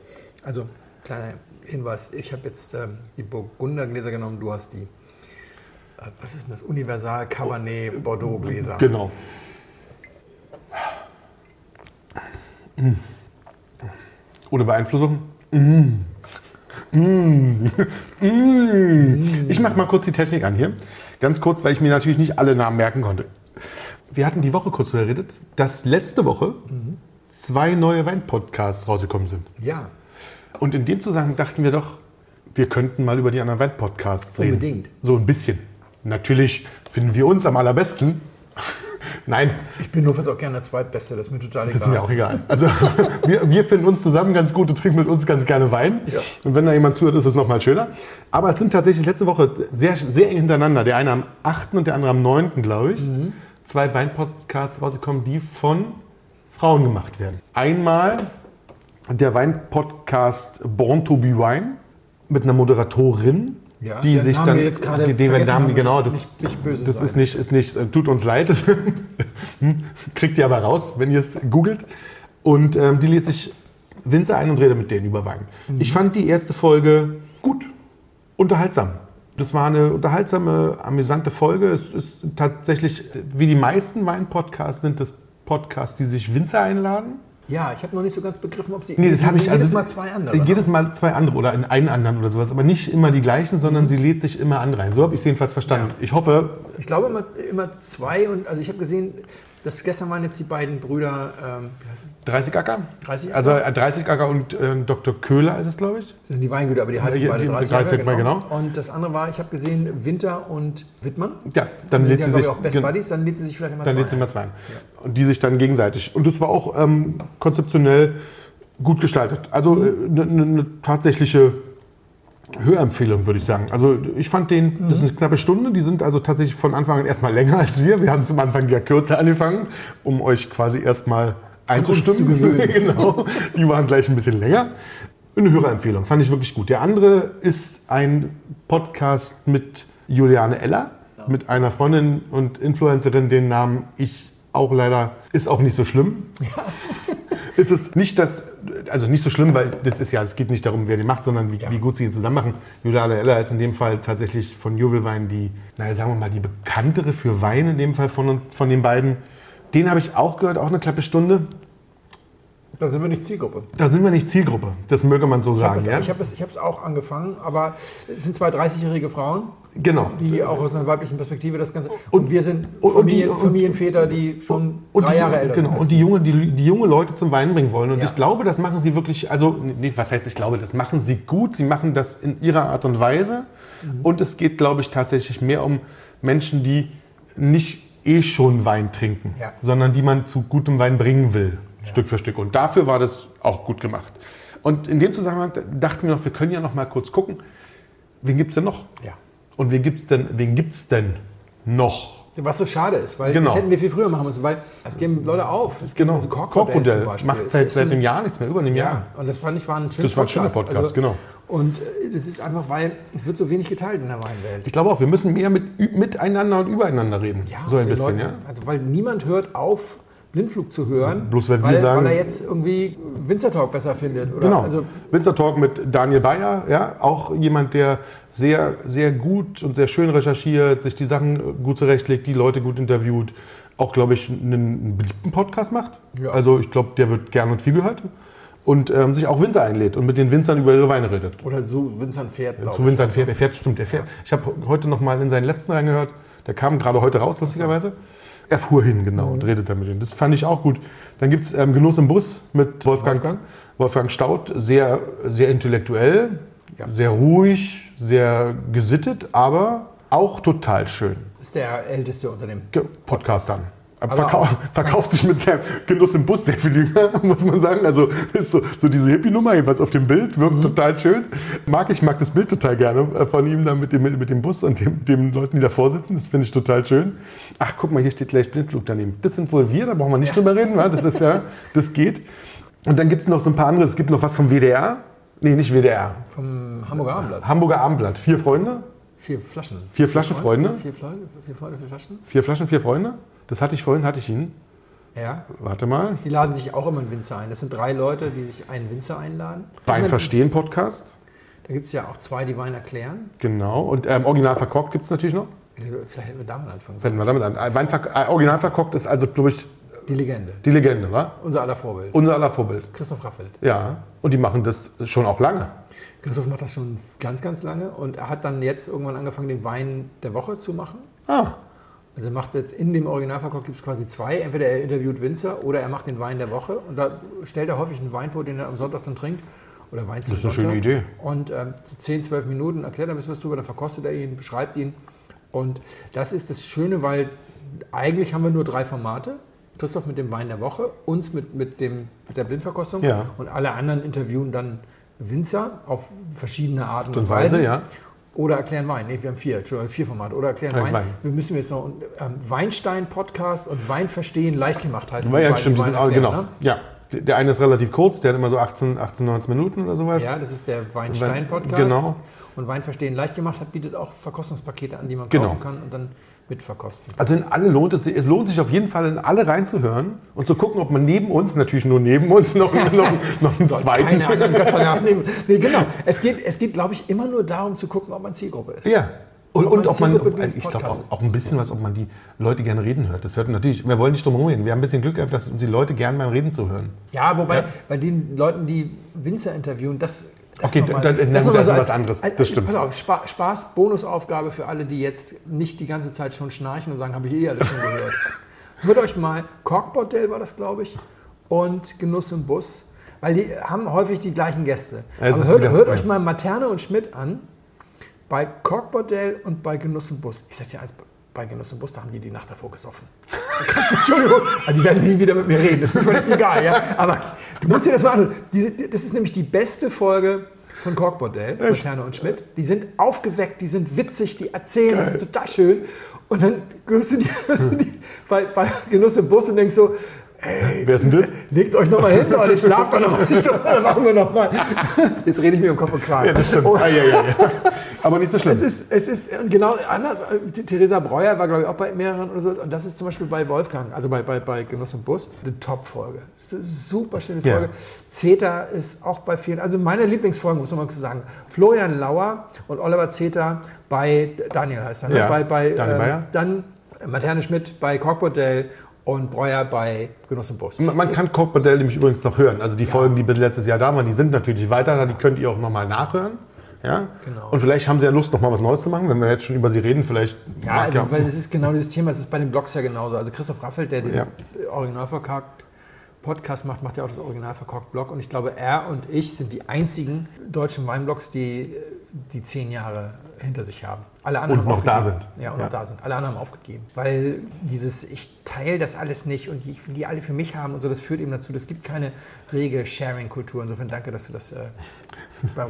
[SPEAKER 2] Also, kleiner Hinweis. Ich habe jetzt ähm, die Burgundergläser genommen. Du hast die, äh, was ist denn das? Universal Cabernet Bordeaux Gläser.
[SPEAKER 3] Genau. Mm. Ohne Beeinflussung. Mm. Mm. Mm. Ich mache mal kurz die Technik an hier. Ganz kurz, weil ich mir natürlich nicht alle Namen merken konnte. Wir hatten die Woche kurz darüber geredet, dass letzte Woche zwei neue Wein-Podcasts rausgekommen sind.
[SPEAKER 2] Ja,
[SPEAKER 3] Und in dem Zusammenhang dachten wir doch, wir könnten mal über die anderen Wein-Podcasts reden.
[SPEAKER 2] Unbedingt.
[SPEAKER 3] So ein bisschen. Natürlich finden wir uns am allerbesten. Nein,
[SPEAKER 2] ich bin nur auch gerne der Zweitbeste. Das ist mir total egal.
[SPEAKER 3] das ist mir auch egal. Also wir, wir finden uns zusammen ganz gut und trinken mit uns ganz gerne Wein.
[SPEAKER 2] Ja.
[SPEAKER 3] Und wenn da jemand zuhört, ist es noch mal schöner. Aber es sind tatsächlich letzte Woche sehr, sehr eng hintereinander, der eine am 8. und der andere am 9., glaube ich,
[SPEAKER 2] Mhm.
[SPEAKER 3] zwei Wein-Podcasts rausgekommen, die von Frauen gemacht werden. Einmal der Wein-Podcast Born to be Wine mit einer Moderatorin,
[SPEAKER 2] Ja,
[SPEAKER 3] die sich
[SPEAKER 2] Namen
[SPEAKER 3] dann
[SPEAKER 2] wir jetzt gerade
[SPEAKER 3] die
[SPEAKER 2] vergessen
[SPEAKER 3] Namen,
[SPEAKER 2] haben,
[SPEAKER 3] genau,
[SPEAKER 2] das nicht- nicht böse
[SPEAKER 3] das
[SPEAKER 2] sein.
[SPEAKER 3] ist nicht, ist nicht, äh, tut uns leid. Hm, Kriegt ihr aber raus, wenn ihr es googelt. Und ähm, die lädt sich Winzer ein und redet mit denen über Wein.
[SPEAKER 2] Mhm.
[SPEAKER 3] Ich fand die erste Folge gut, unterhaltsam. Das war eine unterhaltsame, amüsante Folge. Es ist tatsächlich, wie die meisten Wein-Podcasts, sind das Podcasts, die sich Winzer einladen.
[SPEAKER 2] Ja, ich habe noch nicht so ganz begriffen, ob sie
[SPEAKER 3] Nee, das habe ich
[SPEAKER 2] jedes
[SPEAKER 3] also,
[SPEAKER 2] Mal zwei andere.
[SPEAKER 3] Jedes Mal zwei andere oder in einen anderen oder sowas. Aber nicht immer die gleichen, sondern sie lädt sich immer an rein. So habe ich es jedenfalls verstanden.
[SPEAKER 2] Ja.
[SPEAKER 3] Ich hoffe,
[SPEAKER 2] Ich glaube immer, immer zwei und also ich habe gesehen, dass gestern waren jetzt die beiden Brüder, ähm, wie heißen
[SPEAKER 3] 30 Acker.
[SPEAKER 2] 30 Acker?
[SPEAKER 3] Also äh, 30 Acker und äh, Dr. Köhler ist es, glaube ich.
[SPEAKER 2] Das sind die Weingüter, aber die heißen
[SPEAKER 3] Ja,
[SPEAKER 2] beide
[SPEAKER 3] die-
[SPEAKER 2] 30,
[SPEAKER 3] 30
[SPEAKER 2] Jahre,
[SPEAKER 3] mal genau.
[SPEAKER 2] Und das andere war, ich habe gesehen, Winter und Wittmann.
[SPEAKER 3] Ja, dann lädt sie
[SPEAKER 2] ja,
[SPEAKER 3] sich.
[SPEAKER 2] auch Best Buddies, dann lädt sie sich vielleicht immer
[SPEAKER 3] Dann
[SPEAKER 2] zwei
[SPEAKER 3] lädt sie mal zwei ein. Und die sich dann gegenseitig. Und das war auch ähm, konzeptionell gut gestaltet. Also eine äh, ne, ne tatsächliche Hörempfehlung, würde ich sagen. Also ich fand den, das ist eine knappe Stunde, die sind also tatsächlich von Anfang an erstmal länger als wir. Wir haben zum Anfang ja kürzer angefangen, um euch quasi erstmal einzustimmen. genau. Die waren gleich ein bisschen länger. Eine Hörerempfehlung, fand ich wirklich gut. Der andere ist ein Podcast mit Juliane Eller, mit einer Freundin und Influencerin, den Namen ich auch leider, ist auch nicht so schlimm. ist es nicht das, also nicht so schlimm, weil das ist ja, es geht nicht darum, wer den macht, sondern wie, wie gut sie ihn zusammen machen. Juliane Eller ist in dem Fall tatsächlich von Juwelwein die, naja, sagen wir mal, die bekanntere für Wein in dem Fall von, von den beiden. Den habe ich auch gehört, auch eine knappe Stunde.
[SPEAKER 2] Da sind wir nicht Zielgruppe.
[SPEAKER 3] Da sind wir nicht Zielgruppe, das möge man so
[SPEAKER 2] Ich
[SPEAKER 3] sagen.
[SPEAKER 2] habe es,
[SPEAKER 3] ja?
[SPEAKER 2] ich hab es, auch angefangen, aber es sind zwei 30-jährige Frauen,
[SPEAKER 3] genau.
[SPEAKER 2] die auch aus einer weiblichen Perspektive das Ganze. Und, wir sind
[SPEAKER 3] und- und die-
[SPEAKER 2] Familien,
[SPEAKER 3] und-
[SPEAKER 2] Familienväter, die schon
[SPEAKER 3] Und
[SPEAKER 2] drei
[SPEAKER 3] die,
[SPEAKER 2] Jahre älter
[SPEAKER 3] genau,
[SPEAKER 2] sind.
[SPEAKER 3] und die junge, die, die junge Leute zum Wein bringen wollen. Und
[SPEAKER 2] Ja.
[SPEAKER 3] ich glaube, das machen sie wirklich, also, nee, was heißt ich glaube, das machen sie gut. Sie machen das in ihrer Art und Weise.
[SPEAKER 2] Mhm.
[SPEAKER 3] Und es geht, glaube ich, tatsächlich mehr um Menschen, die nicht eh schon Wein trinken,
[SPEAKER 2] Ja.
[SPEAKER 3] sondern die man zu gutem Wein bringen will, Stück für Stück. Und dafür war das auch gut gemacht. Und in dem Zusammenhang dachten wir noch, wir können ja noch mal kurz gucken, wen gibt es denn noch?
[SPEAKER 2] Ja.
[SPEAKER 3] Und wen gibt es denn, wen gibt's denn noch?
[SPEAKER 2] Was so schade ist, weil
[SPEAKER 3] Genau.
[SPEAKER 2] das hätten wir viel früher machen müssen, weil es geben Leute auf. Es gibt
[SPEAKER 3] Genau,
[SPEAKER 2] also Korkmodell
[SPEAKER 3] Korkmodell
[SPEAKER 2] zum Beispiel.
[SPEAKER 3] macht
[SPEAKER 2] Es
[SPEAKER 3] seit, seit
[SPEAKER 2] ein-
[SPEAKER 3] einem Jahr nichts mehr, über einem Jahr.
[SPEAKER 2] Ja, und das fand ich war ein schöner
[SPEAKER 3] Das war ein schöner Podcast, genau.
[SPEAKER 2] Und äh, das ist einfach, weil es wird so wenig geteilt in der Weinwelt.
[SPEAKER 3] Ich glaube auch, wir müssen mehr mit, miteinander und übereinander reden. so ein bisschen,
[SPEAKER 2] Leuten,
[SPEAKER 3] ja.
[SPEAKER 2] Also weil niemand hört auf, Blindflug zu hören.
[SPEAKER 3] Bloß weil wir
[SPEAKER 2] weil,
[SPEAKER 3] sagen-
[SPEAKER 2] Weil er jetzt irgendwie Winzer Talk besser findet. Oder?
[SPEAKER 3] Genau.
[SPEAKER 2] Also,
[SPEAKER 3] Winzer Talk mit Daniel Bayer, ja, auch jemand, der sehr, sehr gut und sehr schön recherchiert, sich die Sachen gut zurechtlegt, die Leute gut interviewt, auch, glaube ich, einen, beliebten Podcast macht.
[SPEAKER 2] Ja.
[SPEAKER 3] Also ich glaube, der wird gern und viel gehört. und ähm, sich auch Winzer einlädt und mit den Winzern über ihre Weine redet.
[SPEAKER 2] Oder so Vincent fährt.
[SPEAKER 3] Zu. Winzern fährt, er fährt, stimmt, er fährt. Ich habe heute noch mal in seinen letzten reingehört, der kam gerade heute raus, lustigerweise. Er fuhr hin, genau, und redet da mit ihm. Das fand ich auch gut. Dann gibt es ähm, Genuss im Bus mit Wolfgang,
[SPEAKER 2] Wolfgang?
[SPEAKER 3] Wolfgang Staudt, sehr, sehr intellektuell, sehr ruhig, sehr gesittet, aber auch total schön.
[SPEAKER 2] Ist der älteste unter dem.
[SPEAKER 3] Ge- Podcast dann. Verkau
[SPEAKER 2] auch
[SPEAKER 3] verkauft sich mit seinem Genuss im Bus sehr viel jünger, muss man sagen. Also ist so, so diese Hippie-Nummer, jedenfalls auf dem Bild,
[SPEAKER 2] Mhm.
[SPEAKER 3] wirkt total schön. Mag ich mag das Bild total gerne äh, von ihm da mit dem, mit dem Bus und dem, den Leuten, die davor sitzen. Das finde ich total schön. Ach, guck mal, hier steht gleich Blindflug daneben. Das sind wohl wir, da brauchen wir nicht drüber reden. Das ist ja, das geht. Und dann gibt es noch so ein paar andere. Es gibt noch was vom WDR. Nee, nicht WDR.
[SPEAKER 2] Vom Hamburger Abendblatt.
[SPEAKER 3] Hamburger Abendblatt. Vier Freunde,
[SPEAKER 2] Vier Flaschen.
[SPEAKER 3] Vier Flaschen, Freunde?
[SPEAKER 2] Vier, vier, Freunde, vier Freunde, vier Flaschen.
[SPEAKER 3] vier Flaschen, vier Freunde. Das hatte ich vorhin, hatte ich ihn.
[SPEAKER 2] Ja.
[SPEAKER 3] Warte mal.
[SPEAKER 2] Die laden sich auch immer einen Winzer ein. Das sind drei Leute, die sich einen Winzer einladen.
[SPEAKER 3] Wein verstehen Podcast.
[SPEAKER 2] Da gibt es ja auch zwei, die Wein erklären.
[SPEAKER 3] Genau. Und ähm, Original verkorkt gibt es natürlich noch.
[SPEAKER 2] Vielleicht hätten wir damit anfangen sollen.
[SPEAKER 3] Fangen wir damit an. Wein äh, Original verkorkt ist also, glaube ich,
[SPEAKER 2] Die Legende.
[SPEAKER 3] die Legende, wa?
[SPEAKER 2] Unser aller Vorbild.
[SPEAKER 3] Unser aller Vorbild.
[SPEAKER 2] Christoph Raffelt.
[SPEAKER 3] Ja. Und die machen das schon auch lange.
[SPEAKER 2] Christoph macht das schon ganz, ganz lange und er hat dann jetzt irgendwann angefangen, den Wein der Woche zu machen.
[SPEAKER 3] Ah.
[SPEAKER 2] Also er macht jetzt in dem Originalverkauf gibt es quasi zwei. Entweder er interviewt Winzer oder er macht den Wein der Woche. Und da stellt er häufig einen Wein vor, den er am Sonntag dann trinkt. Oder Wein zum
[SPEAKER 3] ist eine
[SPEAKER 2] Sonntag.
[SPEAKER 3] schöne Idee.
[SPEAKER 2] Und ähm, 10, 12 Minuten erklärt er ein bisschen was drüber, dann verkostet er ihn, beschreibt ihn. Und das ist das Schöne, weil eigentlich haben wir nur drei Formate. Christoph mit dem Wein der Woche, uns mit, mit, dem, mit der Blindverkostung
[SPEAKER 3] Ja.
[SPEAKER 2] und alle anderen interviewen dann Winzer auf verschiedene Arten und,
[SPEAKER 3] Weise, ja.
[SPEAKER 2] Oder erklären Wein. Nee, wir haben vier, Entschuldigung, vier Formate. Oder erklären Wein.
[SPEAKER 3] Wein.
[SPEAKER 2] Wir müssen jetzt noch ähm, Weinstein-Podcast und Wein verstehen leicht gemacht heißt
[SPEAKER 3] Ja,
[SPEAKER 2] beiden
[SPEAKER 3] stimmt. Die sind auch, genau.
[SPEAKER 2] ne?
[SPEAKER 3] Ja. Der eine ist relativ kurz, der hat immer so 18, 18 19 Minuten oder sowas.
[SPEAKER 2] Ja, das ist der Weinstein-Podcast.
[SPEAKER 3] Genau.
[SPEAKER 2] Und Wein verstehen leicht gemacht hat, bietet auch Verkostungspakete an, die man
[SPEAKER 3] Genau.
[SPEAKER 2] kaufen kann und dann mitverkosten.
[SPEAKER 3] Also in alle lohnt es sich. Es lohnt sich auf jeden Fall, in alle reinzuhören und zu gucken, ob man neben uns, natürlich nur neben uns, noch, noch, noch einen zweiten.
[SPEAKER 2] keine anderen Kartoffeln abnehmen. Nee, genau. Es geht, es geht glaube ich, immer nur darum zu gucken, ob man Zielgruppe ist.
[SPEAKER 3] Ja. Und,
[SPEAKER 2] Ob
[SPEAKER 3] und
[SPEAKER 2] man
[SPEAKER 3] ob man, ob,
[SPEAKER 2] dieses
[SPEAKER 3] ich glaube auch, auch ein bisschen was, ob man die Leute gerne reden hört. Das hört natürlich, wir wollen nicht drum herum reden. Wir haben ein bisschen Glück gehabt, dass uns die Leute gerne beim Reden zuhören.
[SPEAKER 2] Ja, wobei
[SPEAKER 3] Ja.
[SPEAKER 2] bei den Leuten, die Winzer interviewen, das. Das
[SPEAKER 3] Okay, da- na gut,
[SPEAKER 2] mal
[SPEAKER 3] das ist
[SPEAKER 2] als-
[SPEAKER 3] was anderes.
[SPEAKER 2] als-
[SPEAKER 3] Das stimmt.
[SPEAKER 2] Pass auf, Spa Spaß, Bonusaufgabe für alle, die jetzt nicht die ganze Zeit schon schnarchen und sagen, habe ich eh alles schon gehört. Hört euch mal, Korkbordell war das, glaube ich, und Genuss im Bus, weil die haben häufig die gleichen Gäste.
[SPEAKER 3] Es
[SPEAKER 2] Aber
[SPEAKER 3] ist
[SPEAKER 2] hört, hört euch mal Materne und Schmidt an, bei Korkbordell und bei Genuss im Bus. Ich sag dir eins, bei Genuss im Bus, da haben die die Nacht davor gesoffen. Kannst du, Entschuldigung, also die werden nie wieder mit mir reden, das ist mir völlig egal. Ja? Aber du musst dir das mal. Diese, das ist nämlich die beste Folge von Korkbordell, Materne und Schmidt. Die sind aufgeweckt, die sind witzig, die erzählen, das ist total schön. Und dann hörst du die, hörst du die bei, bei Genuss im Bus und denkst so, ey,
[SPEAKER 3] Wer ist denn das?
[SPEAKER 2] legt euch nochmal hin, Leute, schlaft doch nochmal eine Stunde, dann machen wir nochmal. Jetzt rede ich mir um Kopf und Kragen.
[SPEAKER 3] Ja, das stimmt.
[SPEAKER 2] Oh,
[SPEAKER 3] Ah, ja, ja, ja. Aber nicht so schlimm.
[SPEAKER 2] es ist, es ist genau anders. Theresa Breuer war, glaube ich, auch bei mehreren oder so. Und das ist zum Beispiel bei Wolfgang, also bei, bei, bei Genuss und Bus, eine Top-Folge. Super schöne
[SPEAKER 3] Ja.
[SPEAKER 2] Folge. Zeta ist auch bei vielen, also meine Lieblingsfolgen, muss man sagen. Florian Lauer und Oliver Zeta bei Daniel heißt er, ne?
[SPEAKER 3] Ja,
[SPEAKER 2] bei, bei,
[SPEAKER 3] Daniel Bayer.
[SPEAKER 2] Dann Materne Schmidt bei Korkbordell und Breuer bei Genuss und Bus.
[SPEAKER 3] Man man kann Cockbordell nämlich übrigens noch hören. Also die Folgen, die bis letztes Jahr da waren, die sind natürlich weiter. da. Die könnt ihr auch nochmal nachhören. Ja?
[SPEAKER 2] Genau.
[SPEAKER 3] Und vielleicht haben sie ja Lust, nochmal was Neues zu machen. Wenn wir jetzt schon über sie reden, vielleicht.
[SPEAKER 2] Ja, also, weil das ist genau dieses Thema, es ist bei den Blogs ja genauso. Also Christoph Raffelt, der den
[SPEAKER 3] Ja.
[SPEAKER 2] Originalverkorkt Podcast macht, macht ja auch das Originalverkorkt Blog. Und ich glaube, er und ich sind die einzigen deutschen Weinblogs, die die zehn Jahre hinter sich haben. Alle anderen
[SPEAKER 3] Und
[SPEAKER 2] haben
[SPEAKER 3] noch da
[SPEAKER 2] aufgegeben.
[SPEAKER 3] sind.
[SPEAKER 2] Ja, und
[SPEAKER 3] Ja.
[SPEAKER 2] noch da sind. Alle anderen haben aufgegeben. Weil dieses, ich teile das alles nicht und die, die alle für mich haben und so, das führt eben dazu, es gibt keine rege Sharing-Kultur. Insofern danke, dass du das äh,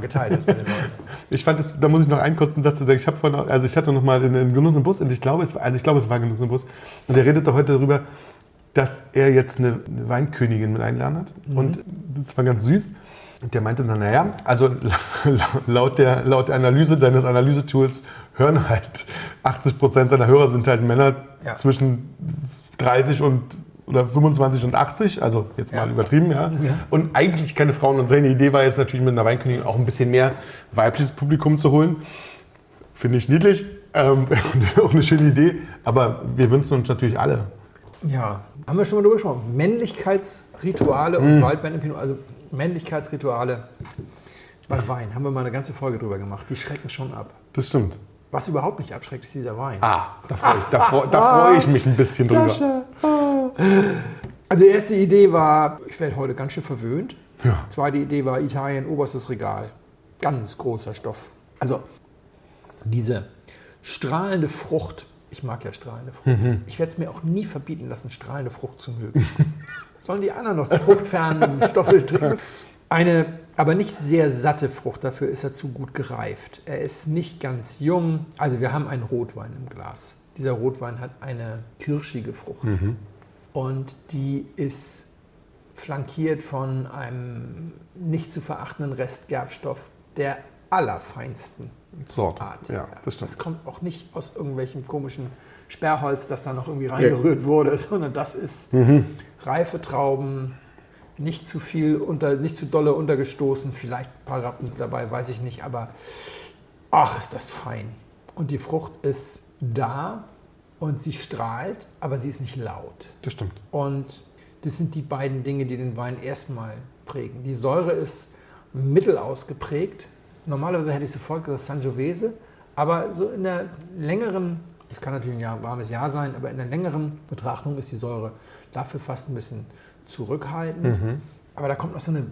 [SPEAKER 2] geteilt hast mit den Leuten.
[SPEAKER 3] Ich fand das, da muss ich noch einen kurzen Satz zu sagen. Ich habe vorhin, also ich hatte noch mal in, in Genuss im Bus und ich glaube, es war, also ich glaube, es war Genuss im Bus. Und er redete heute darüber, dass er jetzt eine, Weinkönigin mit eingeladen hat. Und das war ganz süß. Und der meinte dann, naja, also laut der, laut der Analyse deines Analysetools hören halt 80 Prozent seiner Hörer sind halt Männer
[SPEAKER 2] Ja.
[SPEAKER 3] zwischen 30 und oder 25 und 80, also jetzt
[SPEAKER 2] Ja.
[SPEAKER 3] mal übertrieben, ja. Und eigentlich keine Frauen. Und seine Idee war jetzt natürlich mit einer Weinkönigin auch ein bisschen mehr weibliches Publikum zu holen. Finde ich niedlich, ähm, auch eine schöne Idee. Aber wir wünschen uns natürlich alle.
[SPEAKER 2] Ja, haben wir schon mal drüber gesprochen. Männlichkeitsrituale und Waldbeeren im Pinot. Also Männlichkeitsrituale beim Wein. Haben wir mal eine ganze Folge drüber gemacht. Die schrecken schon ab.
[SPEAKER 3] Das stimmt.
[SPEAKER 2] Was überhaupt nicht abschreckt, ist dieser Wein.
[SPEAKER 3] Ah, da freue ich, da freu, da freu ich mich ein bisschen drüber.
[SPEAKER 2] Also erste Idee war, ich werde heute ganz schön verwöhnt.
[SPEAKER 3] Ja.
[SPEAKER 2] Zweite Idee war Italien, oberstes Regal. Ganz großer Stoff. Also diese strahlende Frucht. Ich mag ja strahlende Frucht. Ich werde es mir auch nie verbieten lassen, strahlende Frucht zu mögen. Sollen die anderen noch die fruchtfernen Stoffe trinken? Eine aber nicht sehr satte Frucht, dafür ist er zu gut gereift. Er ist nicht ganz jung. Also wir haben einen Rotwein im Glas. Dieser Rotwein hat eine kirschige Frucht. Und die ist flankiert von einem nicht zu verachtenden Restgerbstoff der allerfeinsten
[SPEAKER 3] Sorte.
[SPEAKER 2] Art.
[SPEAKER 3] Ja, das stimmt.
[SPEAKER 2] das kommt auch nicht aus irgendwelchem komischen Sperrholz, das da noch irgendwie reingerührt wurde, sondern das ist
[SPEAKER 3] Mhm.
[SPEAKER 2] reife Trauben, nicht zu viel, unter, nicht zu dolle untergestoßen, vielleicht ein paar Rappen dabei, weiß ich nicht, aber ach, ist das fein. Und die Frucht ist da und sie strahlt, aber sie ist nicht laut.
[SPEAKER 3] Das stimmt.
[SPEAKER 2] Und das sind die beiden Dinge, die den Wein erstmal prägen. Die Säure ist mittel ausgeprägt. Normalerweise hätte ich sofort gesagt Sangiovese, aber so in der längeren, das kann natürlich ein Jahr, warmes Jahr sein, aber in der längeren Betrachtung ist die Säure dafür fast ein bisschen zurückhaltend. Aber da kommt noch so eine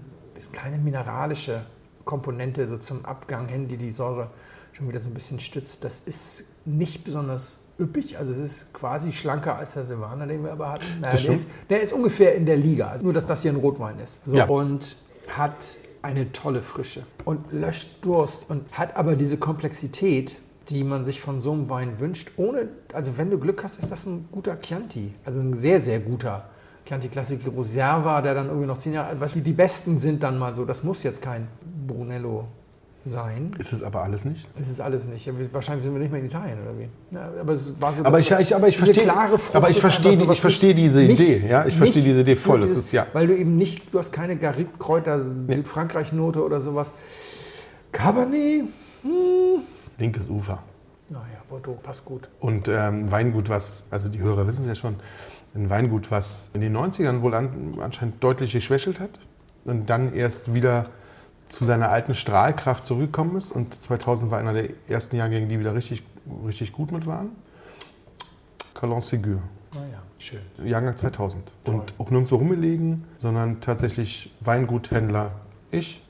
[SPEAKER 2] kleine mineralische Komponente so zum Abgang hin, die die Säure schon wieder so ein bisschen stützt. Das ist nicht besonders üppig, also es ist quasi schlanker als der Silvaner, den wir aber hatten. Naja, der, ist, der ist ungefähr in der Liga, also nur dass das hier ein Rotwein ist. So,
[SPEAKER 3] Ja.
[SPEAKER 2] Und hat eine tolle Frische und löscht Durst und hat aber diese Komplexität, die man sich von so einem Wein wünscht, ohne, also wenn du Glück hast, ist das ein guter Chianti, also ein sehr, sehr guter Chianti Classic Reserva, der dann irgendwie noch zehn Jahre alt war. Die besten sind dann mal so, das muss jetzt kein Brunello sein.
[SPEAKER 3] Ist es aber alles nicht?
[SPEAKER 2] Ist alles nicht. Ja, Wahrscheinlich sind wir nicht mehr in Italien oder wie. Ja, aber es war so.
[SPEAKER 3] Aber ich- ich- aber ich verstehe-
[SPEAKER 2] klare Frucht
[SPEAKER 3] aber ich
[SPEAKER 2] ist
[SPEAKER 3] verstehe die- ich verstehe diese Idee, ja, ich verstehe
[SPEAKER 2] nicht
[SPEAKER 3] diese Idee voll, das ist- ja.
[SPEAKER 2] Weil du eben nicht, du hast keine Garib-Kräuter, Südfrankreich-Note oder sowas. Cabernet,
[SPEAKER 3] Linkes Ufer.
[SPEAKER 2] naja, Bordeaux passt gut.
[SPEAKER 3] Und ähm, Weingut, was, also die Hörer wissen es ja schon, ein Weingut, was in den 90ern wohl an, anscheinend deutlich geschwächelt hat und dann erst wieder zu seiner alten Strahlkraft zurückgekommen ist. Und 2000 war einer der ersten Jahrgänge, die wieder richtig, richtig gut mit waren. Calon Ségur,
[SPEAKER 2] Naja, schön.
[SPEAKER 3] Jahrgang 2000. Und auch nirgendwo rumgelegen, sondern tatsächlich Weinguthändler. Ich.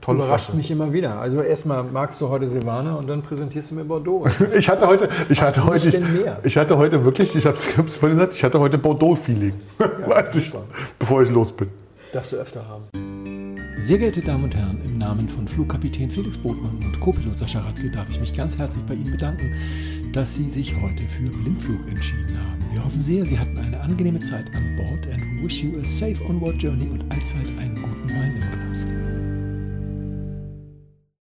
[SPEAKER 3] Tolle
[SPEAKER 2] Überrascht mich immer wieder. Also erstmal magst du heute Silvaner und dann präsentierst du mir Bordeaux.
[SPEAKER 3] Ich hatte heute, ich hatte heute,
[SPEAKER 2] ich
[SPEAKER 3] ich hatte heute wirklich, ich habe es vorhin gesagt, ich hatte heute Bordeaux-Feeling. Weiß ich, bevor ich los bin.
[SPEAKER 2] Darfst du öfter haben.
[SPEAKER 5] Sehr geehrte Damen und Herren, im Namen von Flugkapitän Felix Botmann und Co-Pilot Sascha Radke darf ich mich ganz herzlich bei Ihnen bedanken, dass Sie sich heute für Blindflug entschieden haben. Wir hoffen sehr, Sie hatten eine angenehme Zeit an Bord and we wish you a safe onward journey und allzeit einen guten Wein im